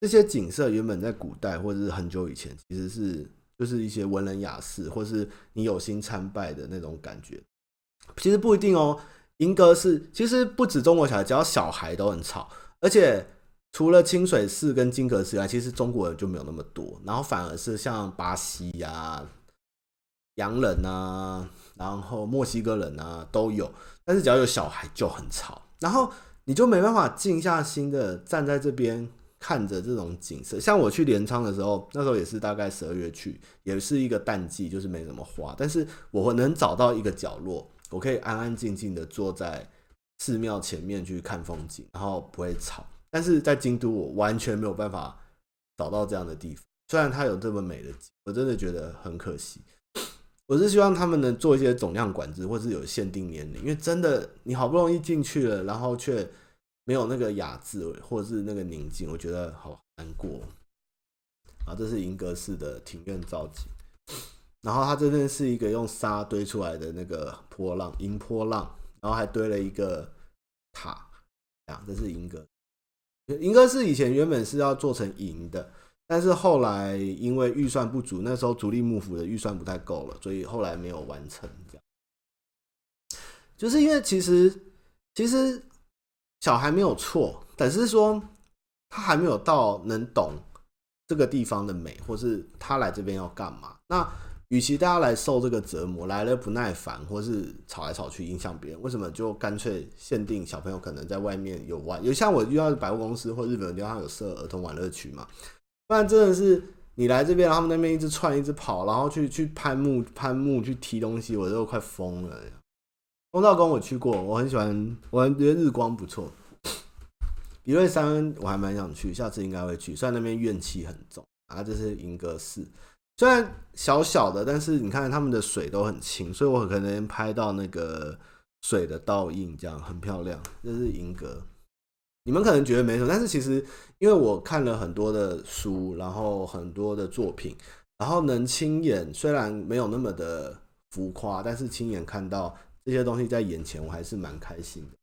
这些景色原本在古代或者是很久以前，其实是就是一些文人雅士，或是你有心参拜的那种感觉。其实不一定哦，银阁寺其实不止中国小孩，只要小孩都很吵。而且除了清水寺跟金阁寺外，其实中国人就没有那么多。然后反而是像巴西呀、洋人啊，然后墨西哥人啊都有。但是只要有小孩就很吵，然后你就没办法静下心的站在这边看着这种景色。像我去镰仓的时候，那时候也是大概十二月去，也是一个淡季，就是没什么花。但是我能找到一个角落。我可以安安静静的坐在寺庙前面去看风景，然后不会吵。但是在京都，我完全没有办法找到这样的地方。虽然它有这么美的景，我真的觉得很可惜。我是希望他们能做一些总量管制，或是有限定年龄，因为真的你好不容易进去了，然后却没有那个雅致，或者是那个宁静，我觉得好难过。啊，这是银阁寺的庭院造景。然后它这边是一个用沙堆出来的那个波浪，银波浪，然后还堆了一个塔，这样，这是银阁。银阁寺以前原本是要做成银的，但是后来因为预算不足，那时候足利幕府的预算不太够了，所以后来没有完成。这样，就是因为其实其实小孩没有错，但是说他还没有到能懂这个地方的美，或是他来这边要干嘛。那与其大家来受这个折磨，来了不耐烦，或是吵来吵去影响别人，为什么就干脆限定小朋友可能在外面有玩？有像我遇到百货公司或日本的地方有设儿童玩乐区嘛？不然真的是你来这边，他们那边一直窜，一直跑，然后去去攀木、攀木去踢东西，我都快疯了。东照宫我去过，我很喜欢，我觉得日光不错。比瑞山我还蛮想去，下次应该会去，虽然那边怨气很重啊。这是银阁寺。虽然小小的，但是你看他们的水都很清，所以我可能拍到那个水的倒映，这样很漂亮。这是银阁，你们可能觉得没什么，但是其实因为我看了很多的书，然后很多的作品，然后能亲眼，虽然没有那么的浮夸，但是亲眼看到这些东西在眼前，我还是蛮开心的。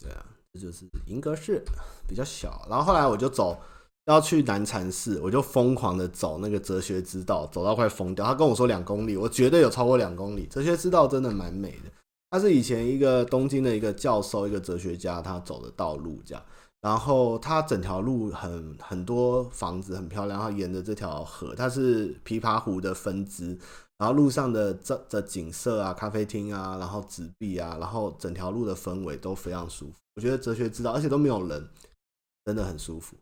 对啊，这就是银阁寺，比较小。然后后来我就走。要去南禅寺，我就疯狂的走那个哲学之道，走到快疯掉。他跟我说两公里，我绝对有超过两公里。哲学之道真的蛮美的，它是以前一个东京的一个教授，一个哲学家他走的道路这样。然后它整条路很很多房子很漂亮，然后沿着这条河，它是琵琶湖的分支。然后路上的这的景色啊，咖啡厅啊，然后纸币啊，然后整条路的氛围都非常舒服。我觉得哲学之道，而且都没有人，真的很舒服。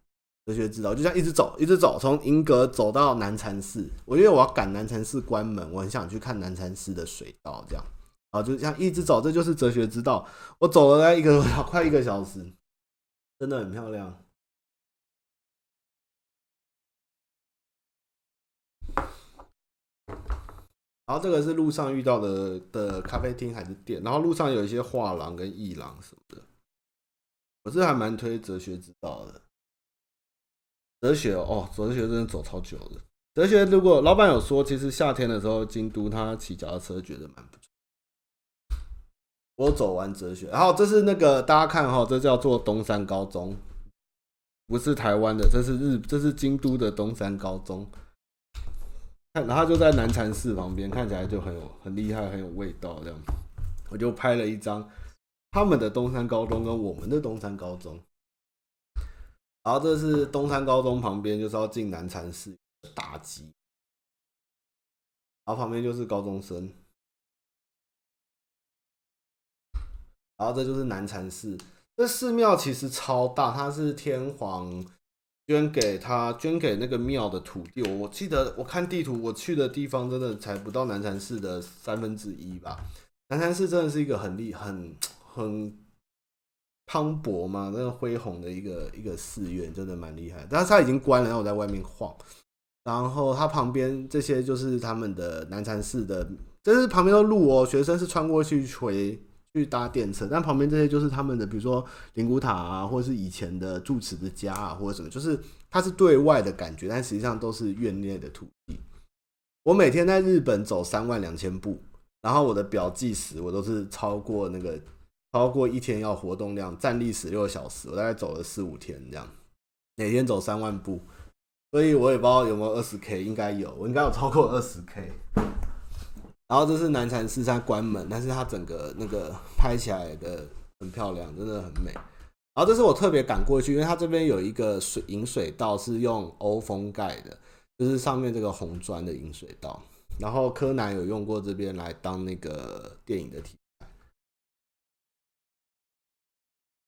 哲学之道就这样一直走，一直走，从银阁走到南禅寺。我因为我要赶南禅寺关门，我很想去看南禅寺的水道，这样，啊就这样一直走，这就是哲学之道。我走了大概一个 快一个小时，真的很漂亮。然后这个是路上遇到的的咖啡厅还是店，然后路上有一些画廊跟艺廊什么的。我是还蛮推哲学之道的。哲学哦，哲学真的走超久的。哲学如果老板有说，其实夏天的时候京都他骑脚踏车觉得蛮不错。我走完哲学，然后这是那个大家看哈，这叫做东山高中，不是台湾的，这是日，这是京都的东山高中。然后就在南禅寺旁边，看起来就很有很厉害，很有味道这样。我就拍了一张他们的东山高中跟我们的东山高中。然后这是东山高中旁边，就是要进南禅寺大吉，然后旁边就是高中生。然后这就是南禅寺，这寺庙其实超大，它是天皇。捐给他，捐给那个庙的土地。我记得我看地图，我去的地方真的才不到南禅寺的三分之一吧。南禅寺真的是一个很厉、很很磅礴嘛，那个恢宏的一个一个寺院，真的蛮厉害。但是它已经关了，然后我在外面晃。然后它旁边这些就是他们的南禅寺的，这是旁边的路哦，学生是穿过去回。去搭电车，但旁边这些就是他们的，比如说灵骨塔啊，或者是以前的住持的家啊，或者什么，就是它是对外的感觉，但实际上都是院内的土地。我每天在日本走三万两千步，然后我的表计时我都是超过那个超过一天要活动量，站立十六小时，我大概走了四五天这样，每天走三万步，所以我也不知道有没有二十 K，应该有，我应该有超过二十 K。然后这是南禅寺山关门，但是它整个那个拍起来的很漂亮，真的很美。然后这是我特别赶过去，因为它这边有一个水引水道是用欧风盖的，就是上面这个红砖的引水道。然后柯南有用过这边来当那个电影的题材。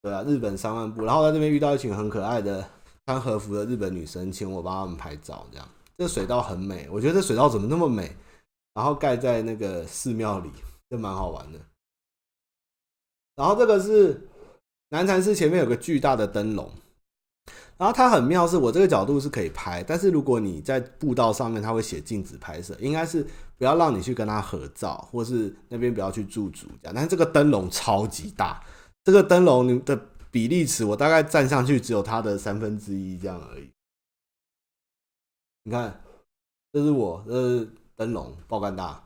对啊，日本三万步，然后在这边遇到一群很可爱的穿和服的日本女生，请我帮他们拍照，这样。这水道很美，我觉得这水道怎么那么美？然后盖在那个寺庙里，就蛮好玩的。然后这个是南禅寺前面有个巨大的灯笼，然后它很妙，是我这个角度是可以拍，但是如果你在步道上面，它会写禁止拍摄，应该是不要让你去跟他合照，或是那边不要去驻足这样。但是这个灯笼超级大，这个灯笼的比例尺，我大概站上去只有它的三分之一这样而已。你看，这是我，呃。灯笼爆干大，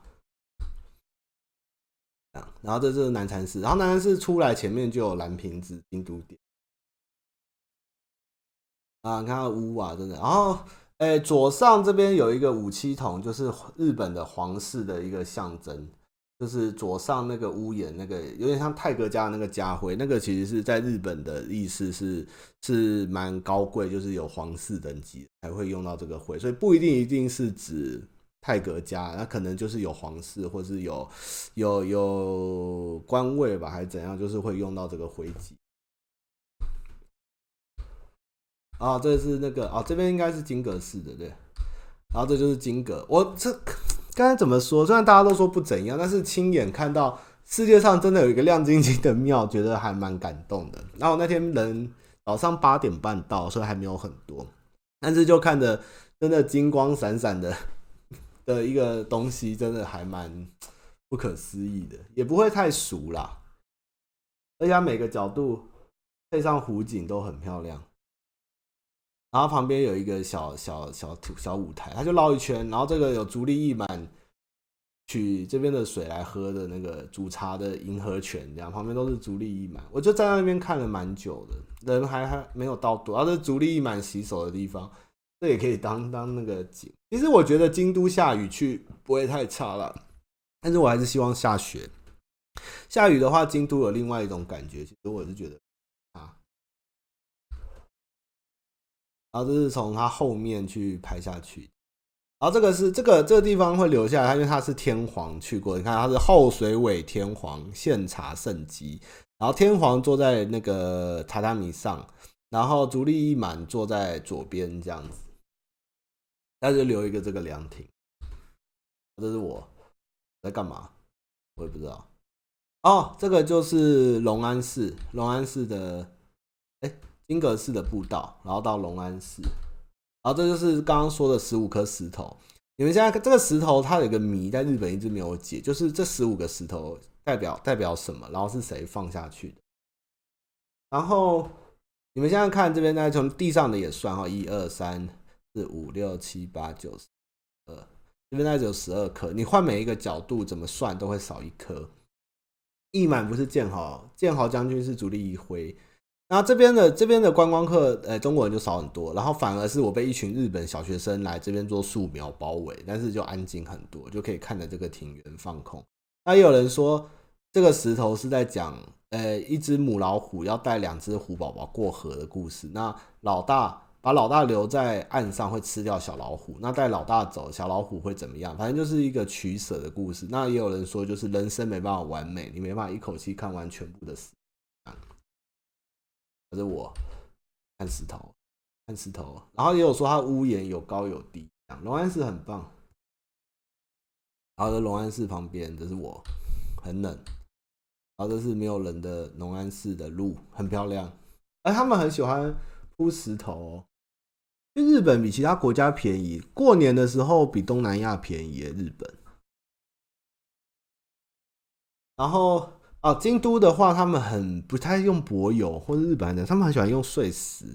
然后这是南禅寺，然后南禅寺出来前面就有蓝瓶子京都店啊，你看它屋啊，真的，然后哎、左上这边有一个五七筒，就是日本的皇室的一个象征，就是左上那个屋檐那个有点像泰格家的那个家徽，那个其实是在日本的意思是是蛮高贵，就是有皇室等级才会用到这个徽，所以不一定一定是指。泰格家，那可能就是有皇室，或是有有有官位吧，还是怎样，就是会用到这个徽记。啊，这是那个啊，这边应该是金阁寺的，对。然后这就是金阁，我这刚才怎么说？虽然大家都说不怎样，但是亲眼看到世界上真的有一个亮晶晶的庙，觉得还蛮感动的。然后那天人早上八点半到，所以还没有很多，但是就看着真的金光闪闪的。的一个东西真的还蛮不可思议的，也不会太俗啦，而且它每个角度配上湖景都很漂亮。然后旁边有一个小小小小舞台，它就绕一圈，然后这个有足利义满取这边的水来喝的那个煮茶的银河泉，这样旁边都是足利义满，我就站在那边看了蛮久的，人还还没有到多，然后这是足利义满洗手的地方。这也可以当当那个景。其实我觉得京都下雨去不会太差了，但是我还是希望下雪。下雨的话，京都有另外一种感觉。其实我是觉得啊，然后这是从它后面去拍下去。然后这个是这个这个地方会留下来，因为它是天皇去过。你看，它是后水尾天皇献茶圣迹，然后天皇坐在那个榻榻米上，然后足利义满坐在左边这样子。那就留一个这个凉亭，这是我在干嘛？我也不知道。哦，这个就是龙安寺，龙安寺的哎，金阁寺的步道，然后到龙安寺，然后这就是刚刚说的十五颗石头。你们现在这个石头，它有一个谜，在日本一直没有解，就是这十五个石头代表代表什么？然后是谁放下去的？然后你们现在看这边，呢，从地上的也算哈，一二三。四五六七八九十二，这边大概只有十二颗。你换每一个角度怎么算都会少一颗。一满不是建豪，建豪将军是主力一辉。那这边的这边的观光客，呃，中国人就少很多，然后反而是我被一群日本小学生来这边做素描包围，但是就安静很多，就可以看着这个庭园放空。那也有人说，这个石头是在讲，呃，一只母老虎要带两只虎宝宝过河的故事。那老大把老大留在岸上会吃掉小老虎，那带老大走，小老虎会怎么样？反正就是一个取舍的故事。那也有人说，就是人生没办法完美，你没办法一口气看完全部的石。可是我看石头，看石头，然后也有说它屋檐有高有低，龙安寺很棒。然后在龙安寺旁边，这是我，很冷。然后这是没有人的龙安寺的路，很漂亮。而他们很喜欢铺石头，日本比其他国家便宜，过年的时候比东南亚便宜。日本。然后啊，京都的话，他们很不太用柏油，或者日本人，他们很喜欢用碎石，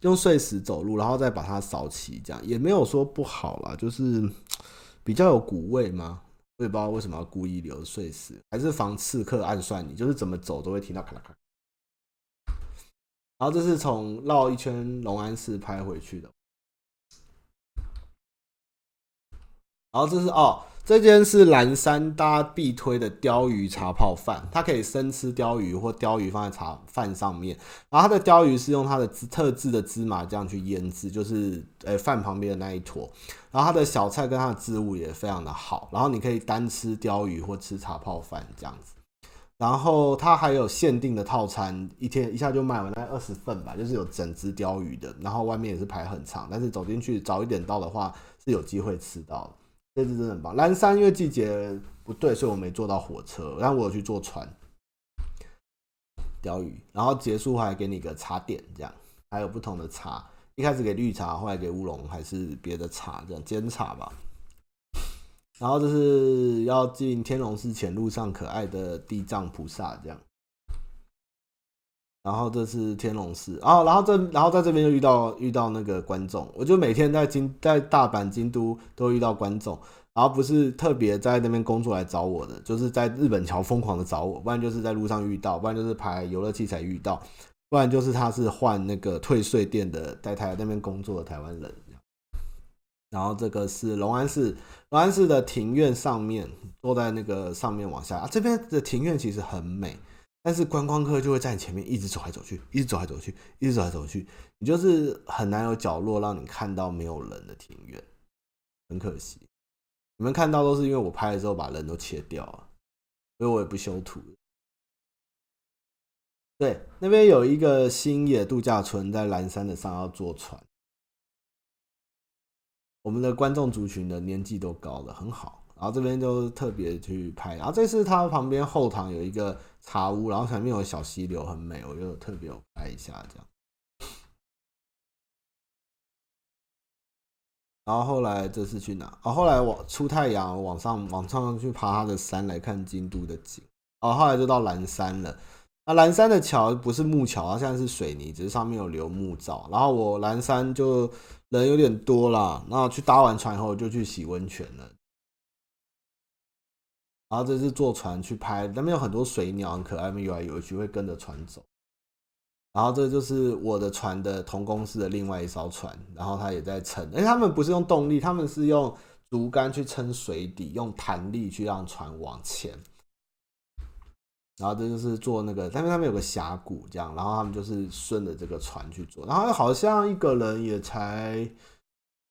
用碎石走路，然后再把它扫起，这样也没有说不好啦，就是。比较有古味吗？我也不知道为什么要故意留碎石，还是防刺客暗算你，就是怎么走都会听到咔啦咔。然后这是从绕一圈龙安寺拍回去的。然后这是哦。这间是岚山大家必推的鲷鱼茶泡饭，它可以生吃鲷鱼或鲷鱼放在茶饭上面。然后它的鲷鱼是用它的特制的芝麻酱去腌制，就是呃饭旁边的那一坨。然后它的小菜跟它的植物也非常的好。然后你可以单吃鲷鱼或吃茶泡饭这样子。然后它还有限定的套餐，一天一下就卖完，大概二十份吧，就是有整只鯛鱼的。然后外面也是排很长，但是走进去早一点到的话是有机会吃到的。这次真的很棒。岚山因为季节不对，所以我没坐到火车，但我有去坐船。鯛鱼，然后结束还给你个茶点，这样还有不同的茶，一开始给绿茶，后来给乌龙，还是别的茶，这样煎茶吧。然后这是要进天龙寺前路上可爱的地藏菩萨，这样。然后这是天龙寺啊，然后这然后在这边就遇到遇到那个观众，我就每天在京在大阪、京都都遇到观众，然后不是特别在那边工作来找我的，就是在日本桥疯狂的找我，不然就是在路上遇到，不然就是排游乐器材遇到，不然就是他是换那个退税店的，在台那边工作的台湾人。然后这个是龙安寺，龙安寺的庭院上面，坐在那个上面往下啊，这边的庭院其实很美。但是观光客就会在你前面一直走来走去，一直走来走去，一直走来走去，你就是很难有角落让你看到没有人的庭院，很可惜。你们看到都是因为我拍的时候把人都切掉了，所以我也不修图。对，那边有一个星野度假村在岚山的上要坐船，我们的观众族群的年纪都高了，很好。然后这边就特别去拍，然后这次它旁边后堂有一个茶屋，然后前面有小溪流，很美，我就特别有拍一下这样。然后后来这次去哪？哦，后来我出太阳，往上往上去爬它的山来看京都的景。哦，后来就到岚山了。那岚山的桥不是木桥，它现在是水泥，只是上面有留木造。然后我岚山就人有点多啦，然后去搭完船以后就去洗温泉了。然后这是坐船去拍，那边有很多水鸟，很可爱，游来游去会跟着船走。然后这就是我的船的同公司的另外一艘船，然后它也在撑。哎，他们不是用动力，他们是用竹竿去撑水底，用弹力去让船往前。然后这就是坐那个，但是他们有个峡谷这样，然后他们就是顺着这个船去坐。然后好像一个人也才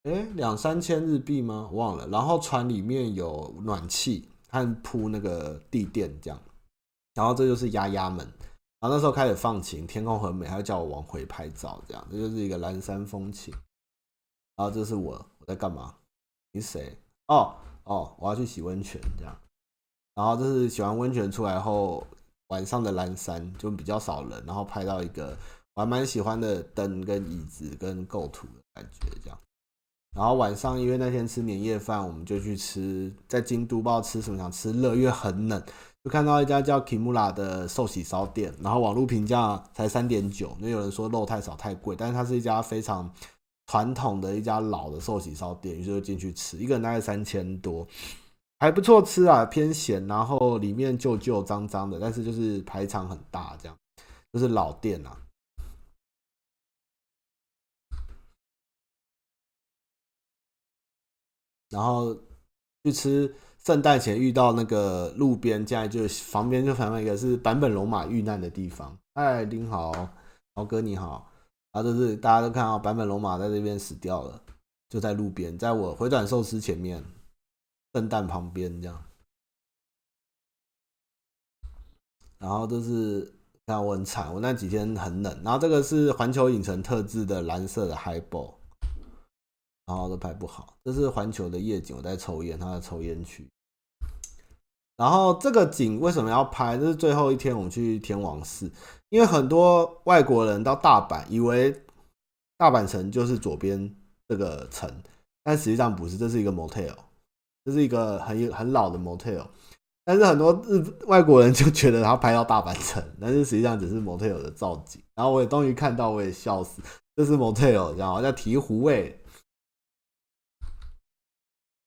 哎两三千日币吗？忘了。然后船里面有暖气。还铺那个地垫这样，然后这就是鸭鸭门，然后那时候开始放晴，天空很美，他就叫我往回拍照，这样，这就是一个蓝山风情。然后这是我我在干嘛？你谁？哦哦，我要去洗温泉这样。然后这是洗完温泉出来后晚上的蓝山就比较少人，然后拍到一个我还蛮喜欢的灯跟椅子跟构图的感觉这样。然后晚上因为那天吃年夜饭，我们就去吃，在京都不知道吃什么，想吃热，因为很冷，就看到一家叫 Kimura 的寿喜烧店，然后网络评价才三点九，因为有人说肉太少太贵，但是它是一家非常传统的一家老的寿喜烧店，于是就进去吃，一个人大概三千多，还不错吃啊，偏咸，然后里面旧旧脏脏的，但是就是排场很大这样。就是老店啊。然后去吃圣诞前遇到那个路边，现在就旁边就旁边一个是坂本龙马遇难的地方。嗨，您好，豪哥你好，然后就是大家都看到坂本龙马在这边死掉了，就在路边，在我回转寿司前面，圣诞旁边这样。然后就是看我很惨，我那几天很冷。然后这个是环球影城特制的蓝色的 Highball。然后都拍不好，这是环球的夜景，我在抽烟，他在抽烟区。然后这个景为什么要拍？这是最后一天，我们去天王寺，因为很多外国人到大阪，以为大阪城就是左边这个城，但实际上不是，这是一个 motel，这是一个很有很老的 motel。但是很多日外国人就觉得他拍到大阪城，但是实际上只是 motel 的造景。然后我也终于看到，我也笑死，这是 motel，然后叫醍醐味。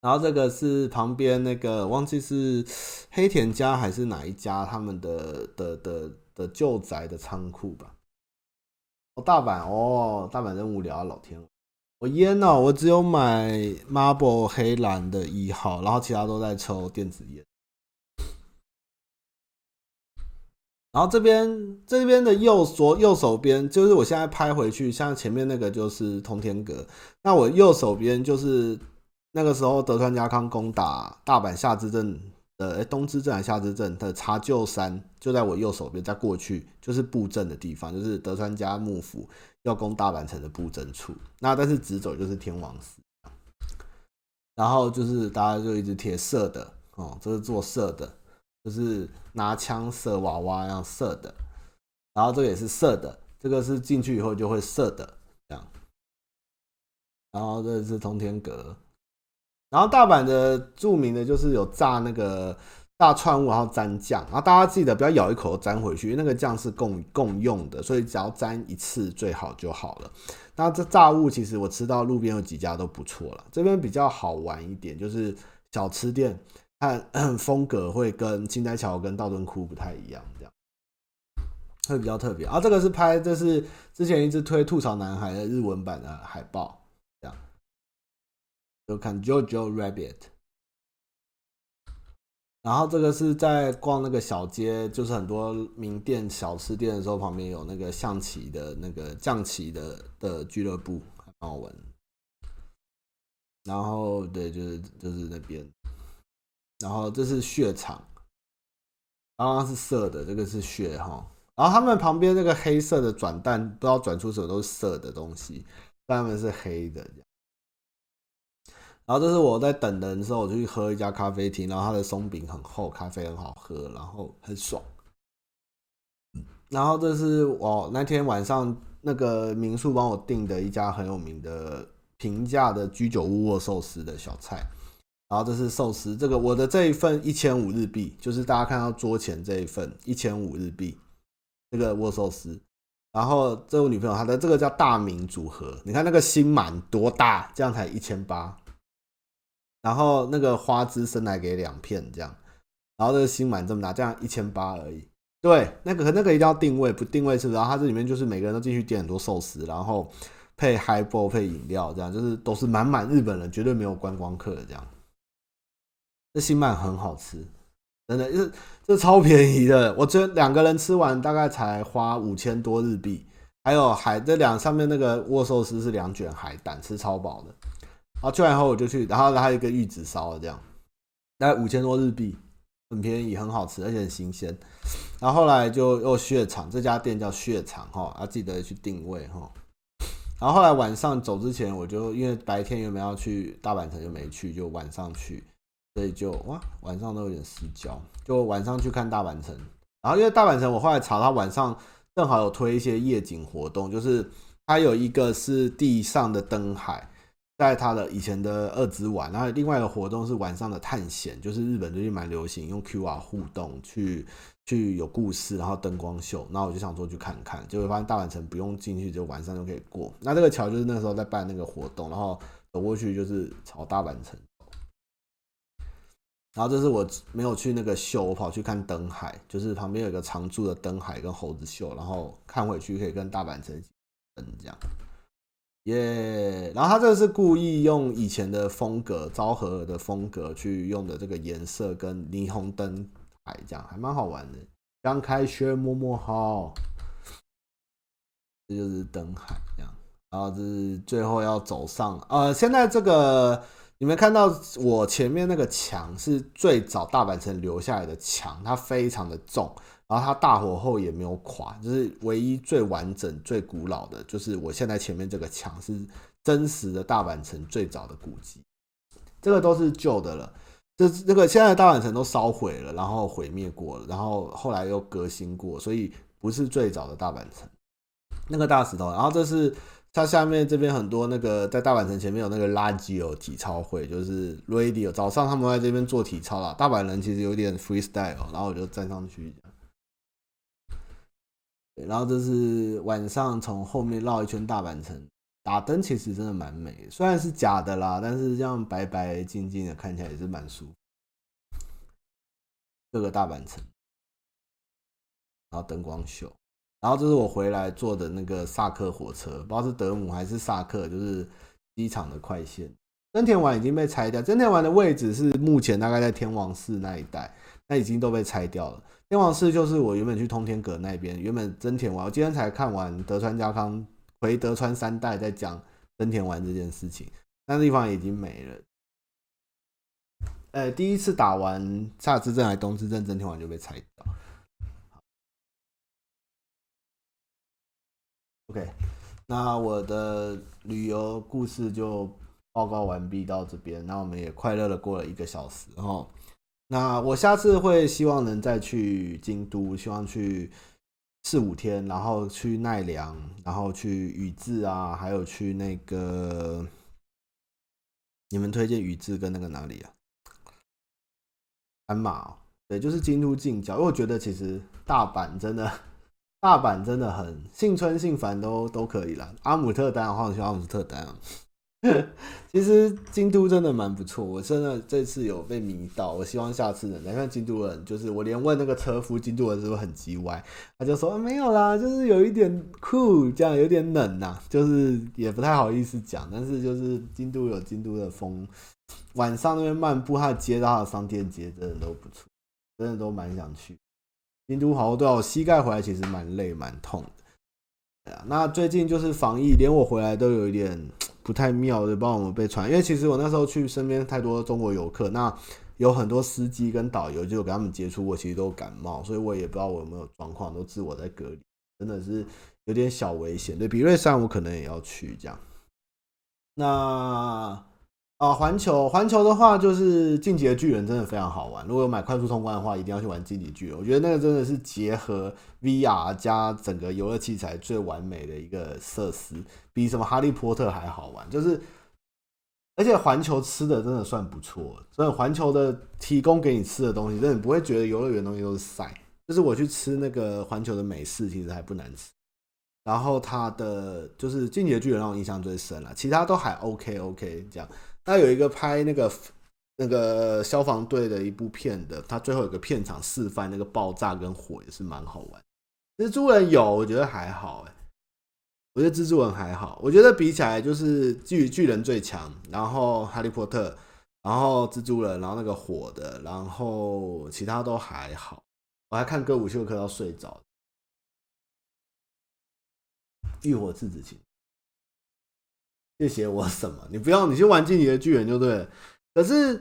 然后这个是旁边那个，忘记是黑田家还是哪一家他们的的的的旧宅的仓库吧。哦，大阪哦，大阪真无聊啊，老天！我烟呢，我只有买 Marble 黑蓝的一号，然后其他都在抽电子烟。然后这边这边的右左右手边，就是我现在拍回去，像前面那个就是通天阁，那我右手边就是。那个时候，德川家康攻打大阪夏之阵的，诶，东之镇还是夏之阵的茶臼山，就在我右手边，再过去就是布阵的地方，就是德川家幕府要攻大阪城的布阵处。那但是直走就是天王寺，然后就是大家就一直贴射的哦，这是做射的，就是拿枪射娃娃样射的，然后这个也是射的，这个是进去以后就会射的这样，然后这是通天阁。然后大阪的著名的就是有炸那个大串物，然后沾酱，然后大家记得不要咬一口沾回去，因为那个酱是共共用的，所以只要沾一次最好就好了。那这炸物其实我吃到路边有几家都不错了，这边比较好玩一点，就是小吃店，它 风格会跟青台桥跟道顿窟不太一样，这样会比较特别。啊，这个是拍，这是之前一直推吐槽男孩的日文版的海报。就看 JoJo Rabbit，然后这个是在逛那个小街，就是很多名店小吃店的时候，旁边有那个象棋的那个将棋的的俱乐部，很好玩。然后对，就是就是那边，然后这是血场，刚刚是色的，这个是血哈。然后他们旁边那个黑色的转蛋，不知道转出什么都是色的东西，但他们是黑的。然后这是我在等人的时候，我就去喝一家咖啡厅，然后它的松饼很厚，咖啡很好喝，然后很爽。然后这是我那天晚上那个民宿帮我订的一家很有名的平价的居酒屋握寿司的小菜。然后这是寿司，这个我的这一份一千五日币，就是大家看到桌前这一份一千五日币，这个握寿司。然后这位女朋友她的这个叫大名组合，你看那个心满多大，这样才一千八。然后那个花枝生来给两片这样，然后这个心满这么大，这样一千八而已。对，那个那个一定要定位，不定位是不是？然后它这里面就是每个人都进去点很多寿司，然后配 highball 配饮料，这样就是都是满满日本人，绝对没有观光客的这样。这新满很好吃，真的，就是这超便宜的。我觉得两个人吃完大概才花五千多日币，还有海这两上面那个握寿司是两卷海胆，吃超饱的。然后去完以后我就去，然后还有一个玉子烧这样，大概五千多日币，很便宜，很好吃，而且很新鲜。然后后来就又血场，这家店叫血场哈，要记得去定位哈。然后后来晚上走之前，我就因为白天原本要去大阪城就没去，就晚上去，所以就哇晚上都有点失焦，就晚上去看大阪城。然后因为大阪城我后来查，它晚上正好有推一些夜景活动，就是它有一个是地上的灯海。在他的以前的二之丸，然后另外一个活动是晚上的探险，就是日本最近蛮流行用 QR 互动去去有故事，然后灯光秀。那我就想说去看看，结果发现大阪城不用进去，就晚上就可以过。那这个桥就是那时候在办那个活动，然后走过去就是朝大阪城。然后这是我没有去那个秀，我跑去看灯海，就是旁边有一个常驻的灯海跟猴子秀，然后看回去可以跟大阪城灯这样，耶、然后他这个是故意用以前的风格，昭和的风格去用的这个颜色跟霓虹灯海这样，还蛮好玩的。刚开学摸摸好，这就是灯海这样，然后这是最后要走上，呃，现在这个。你们看到我前面那个墙是最早大阪城留下来的墙，它非常的重，然后它大火后也没有垮，就是唯一最完整、最古老的，就是我现在前面这个墙是真实的大阪城最早的古迹，这个都是旧的了。这这个现在大阪城都烧毁了，然后毁灭过了，然后后来又革新过，所以不是最早的大阪城那个大石头。然后这是。它下面这边很多那个在大阪城前面有那个垃圾有体操会，就是 radio 早上他们在这边做体操啦。大阪人其实有点 freestyle，然后我就站上去，然后就是晚上从后面绕一圈大阪城，打灯其实真的蛮美，虽然是假的啦，但是这样白白净净的看起来也是蛮舒服。这个大阪城，然后灯光秀。然后这是我回来坐的那个萨克火车，不知道是德姆还是萨克，就是机场的快线。真田丸已经被拆掉，真田丸的位置是目前大概在天王寺那一带，那已经都被拆掉了。天王寺就是我原本去通天阁那边，原本真田丸，我今天才看完德川家康回德川三代在讲真田丸这件事情，那地方已经没了。呃，第一次打完夏之阵还东之阵，真田丸就被拆掉。OK，那我的旅游故事就报告完毕到这边。那我们也快乐的过了一个小时哦。那我下次会希望能再去京都，希望去四五天，然后去奈良，然后去宇治啊，还有去那个你们推荐宇治跟那个哪里啊？鞍马哦，对，就是京都近郊。因为我觉得其实大阪真的。大阪真的很幸村幸繁都都可以啦。阿姆特丹，好想去阿姆特丹。其实京都真的蛮不错，我真的这次有被迷到。我希望下次能来看京都人，就是我连问那个车夫，京都人是不是很叽歪？他就说、啊、没有啦，就是有一点酷，这样有点冷呐、啊，就是也不太好意思讲。但是就是京都有京都的风，晚上那边漫步，它的街道、它的商店街真的都不错，真的都蛮想去。京都好多，我膝盖回来其实蛮累蛮痛的。对啊，那最近就是防疫，连我回来都有一点不太妙的，帮我们被传。因为其实我那时候去身边太多中国游客，那有很多司机跟导游就跟他们接触过，其实都感冒，所以我也不知道我有没有状况，都自我在隔离，真的是有点小危险。对，比瑞山我可能也要去这样。那。啊，环球环球的话，就是《进击的巨人》真的非常好玩。如果有买快速通关的话，一定要去玩《进击巨人》。我觉得那个真的是结合 VR 加整个游乐器材最完美的一个设施，比什么《哈利波特》还好玩。就是，而且环球吃的真的算不错，所以环球的提供给你吃的东西，真的不会觉得游乐园东西都是塞。就是我去吃那个环球的美式，其实还不难吃。然后它的就是《进击的巨人》让我印象最深了，其他都还 OK OK 这样。他有一个拍那个那个消防队的一部片的，他最后有个片场示范那个爆炸跟火也是蛮好玩。蜘蛛人有，我觉得还好哎，我觉得蜘蛛人还好，我觉得比起来就是巨巨人最强，然后哈利波特，然后蜘蛛人，然后那个火的，然后其他都还好。我还看歌舞秀课要睡着，浴火赤子情。谢谢我什么？你不要，你去玩进击的巨人就对了。可是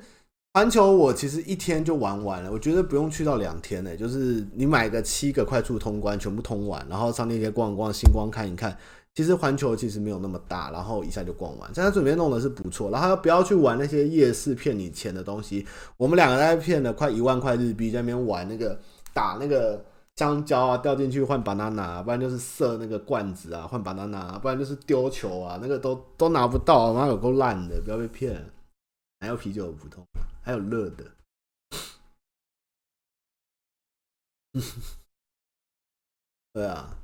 环球我其实一天就玩完了，我觉得不用去到两天呢、就是你买个七个快速通关，全部通完，然后上那些逛逛，星光看一看。其实环球其实没有那么大，然后一下就逛完。现在准备弄的是不错，然后不要去玩那些夜市骗你钱的东西。我们两个在骗了快一万块日币，在那边玩那个打那个。香蕉啊，掉进去换 banana，不然就是射那个罐子啊，换 banana，不然就是丢球啊，那个都都拿不到，妈有够烂的，不要被骗。还有啤酒普通，还有热的。对啊，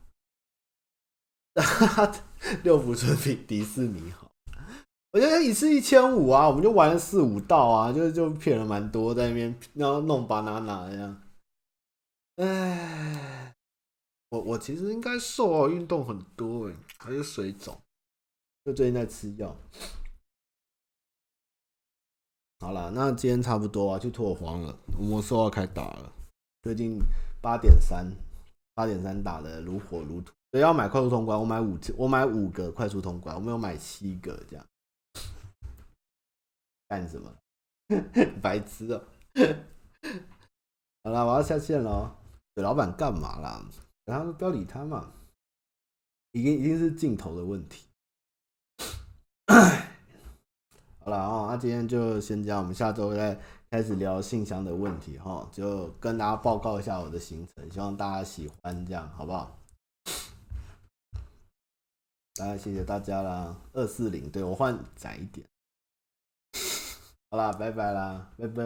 六福村比迪士尼好。我觉得一次一千五啊，我们就玩四五道啊，就就骗了蛮多在那边，然后弄 banana 这样。哎，我我其实应该瘦哦，运动很多哎，还是水肿，就最近在吃药。好了，那今天差不多啊，去拓荒了，魔兽要开打了，最近八点三，八点三打的如火如荼，所以要买快速通关，我买五我买五个快速通关，我没有买七个这样。干什么？白痴哦、喔！好了，我要下线了。老板干嘛啦？然后不要理他嘛。已经已经是镜头的问题。好了啊，那今天就先这样，我们下周再开始聊信箱的问题哈。就跟大家报告一下我的行程，希望大家喜欢这样，好不好？大家谢谢大家啦。二四零，对，我换窄一点。好啦，拜拜啦，拜拜。